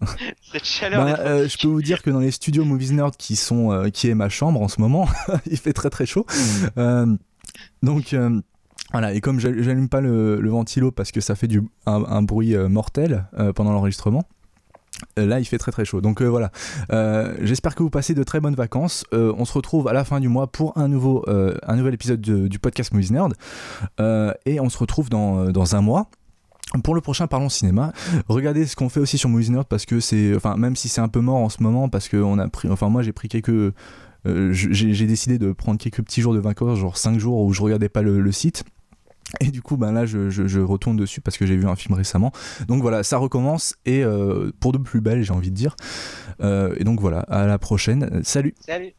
cette chaleur. Bah, je peux vous dire que dans les studios Movies Nerd qui sont qui est ma chambre en ce moment, il fait très très chaud. donc voilà. Et comme j'allume pas le, ventilo parce que ça fait du un bruit mortel pendant l'enregistrement. Euh, là, il fait très très chaud. Donc euh, voilà. Euh, j'espère que vous passez de très bonnes vacances. on se retrouve à la fin du mois pour un nouvel épisode du podcast Movies et on se retrouve dans, un mois. Pour le prochain Parlons Cinéma, regardez ce qu'on fait aussi sur Movies Nerd parce que c'est, même si c'est un peu mort en ce moment parce que a pris, enfin moi j'ai pris quelques, j'ai décidé de prendre quelques petits jours de vacances, genre 5 jours où je regardais pas le site et du coup, ben là, je, retourne dessus parce que j'ai vu un film récemment. Donc voilà, ça recommence et euh, pour de plus belles, j'ai envie de dire. Euh, et donc voilà, à la prochaine. Salut. Salut.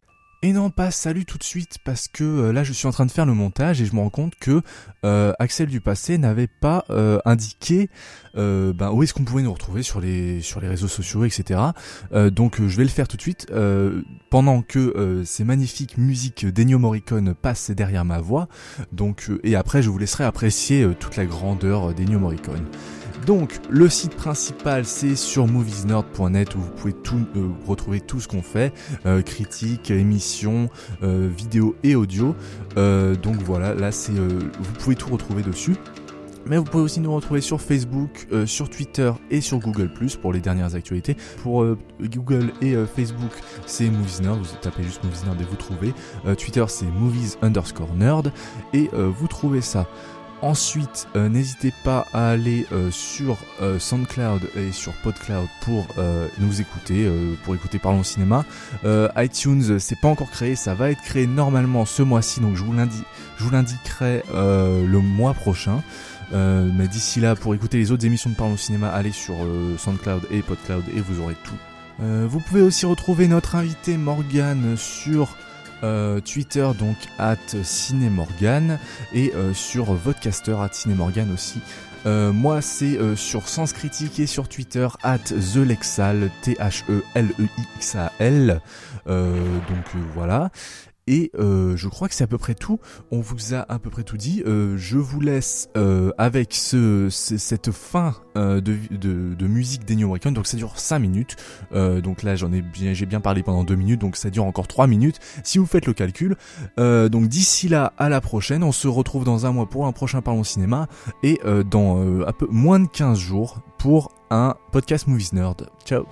Et non, pas salut tout de suite parce que euh, là je suis en train de faire le montage et je me rends compte que euh, Axel du passé n'avait pas euh, indiqué ben, où est-ce qu'on pouvait nous retrouver sur les sur les réseaux sociaux, etc. donc je vais le faire tout de suite pendant que ces magnifiques musiques d'Ennio Morricone passent derrière ma voix. Donc et après je vous laisserai apprécier toute la grandeur d'Ennio Morricone. Donc, le site principal, c'est sur moviesnerd.net où vous pouvez tout, euh, retrouver tout ce qu'on fait, euh, critiques, émissions, euh, vidéos et audio. donc voilà, là c'est, vous pouvez tout retrouver dessus. Mais vous pouvez aussi nous retrouver sur Facebook, sur Twitter et sur Google Plus pour les dernières actualités. Pour Google et Facebook, c'est Movies Nerd, vous tapez juste Movies Nerd et vous trouvez. Twitter, c'est Movies underscore Nerd et vous trouvez ça. Ensuite, euh, n'hésitez pas à aller euh, sur euh, SoundCloud et sur PodCloud pour nous écouter, pour écouter Parlons Cinéma. iTunes, c'est pas encore créé, ça va être créé normalement ce mois-ci, donc je vous l'indiquerai le mois prochain. mais d'ici là, pour écouter les autres émissions de Parlons Cinéma, allez sur SoundCloud et PodCloud et vous aurez tout. vous pouvez aussi retrouver notre invité Morgan sur euh, Twitter donc at Cinémorgan et euh, sur Vodcaster at Cinémorgan aussi. Euh, moi c'est sur Sens Critique et sur Twitter at TheLexal T-H-E-L-E-I-X-A-L. donc voilà. Et euh, je crois que c'est à peu près tout. On vous a à peu près tout dit. Euh, je vous laisse euh, avec ce, cette fin de, de, de, musique d'Ennio. Donc ça dure 5 minutes. donc là j'en ai bien, j'ai bien parlé pendant 2 minutes. Donc ça dure encore 3 minutes si vous faites le calcul. donc d'ici là, à la prochaine. On se retrouve dans un mois pour un prochain Parlons Cinéma. Et dans un peu moins de 15 jours pour un podcast Movies Nerd. Ciao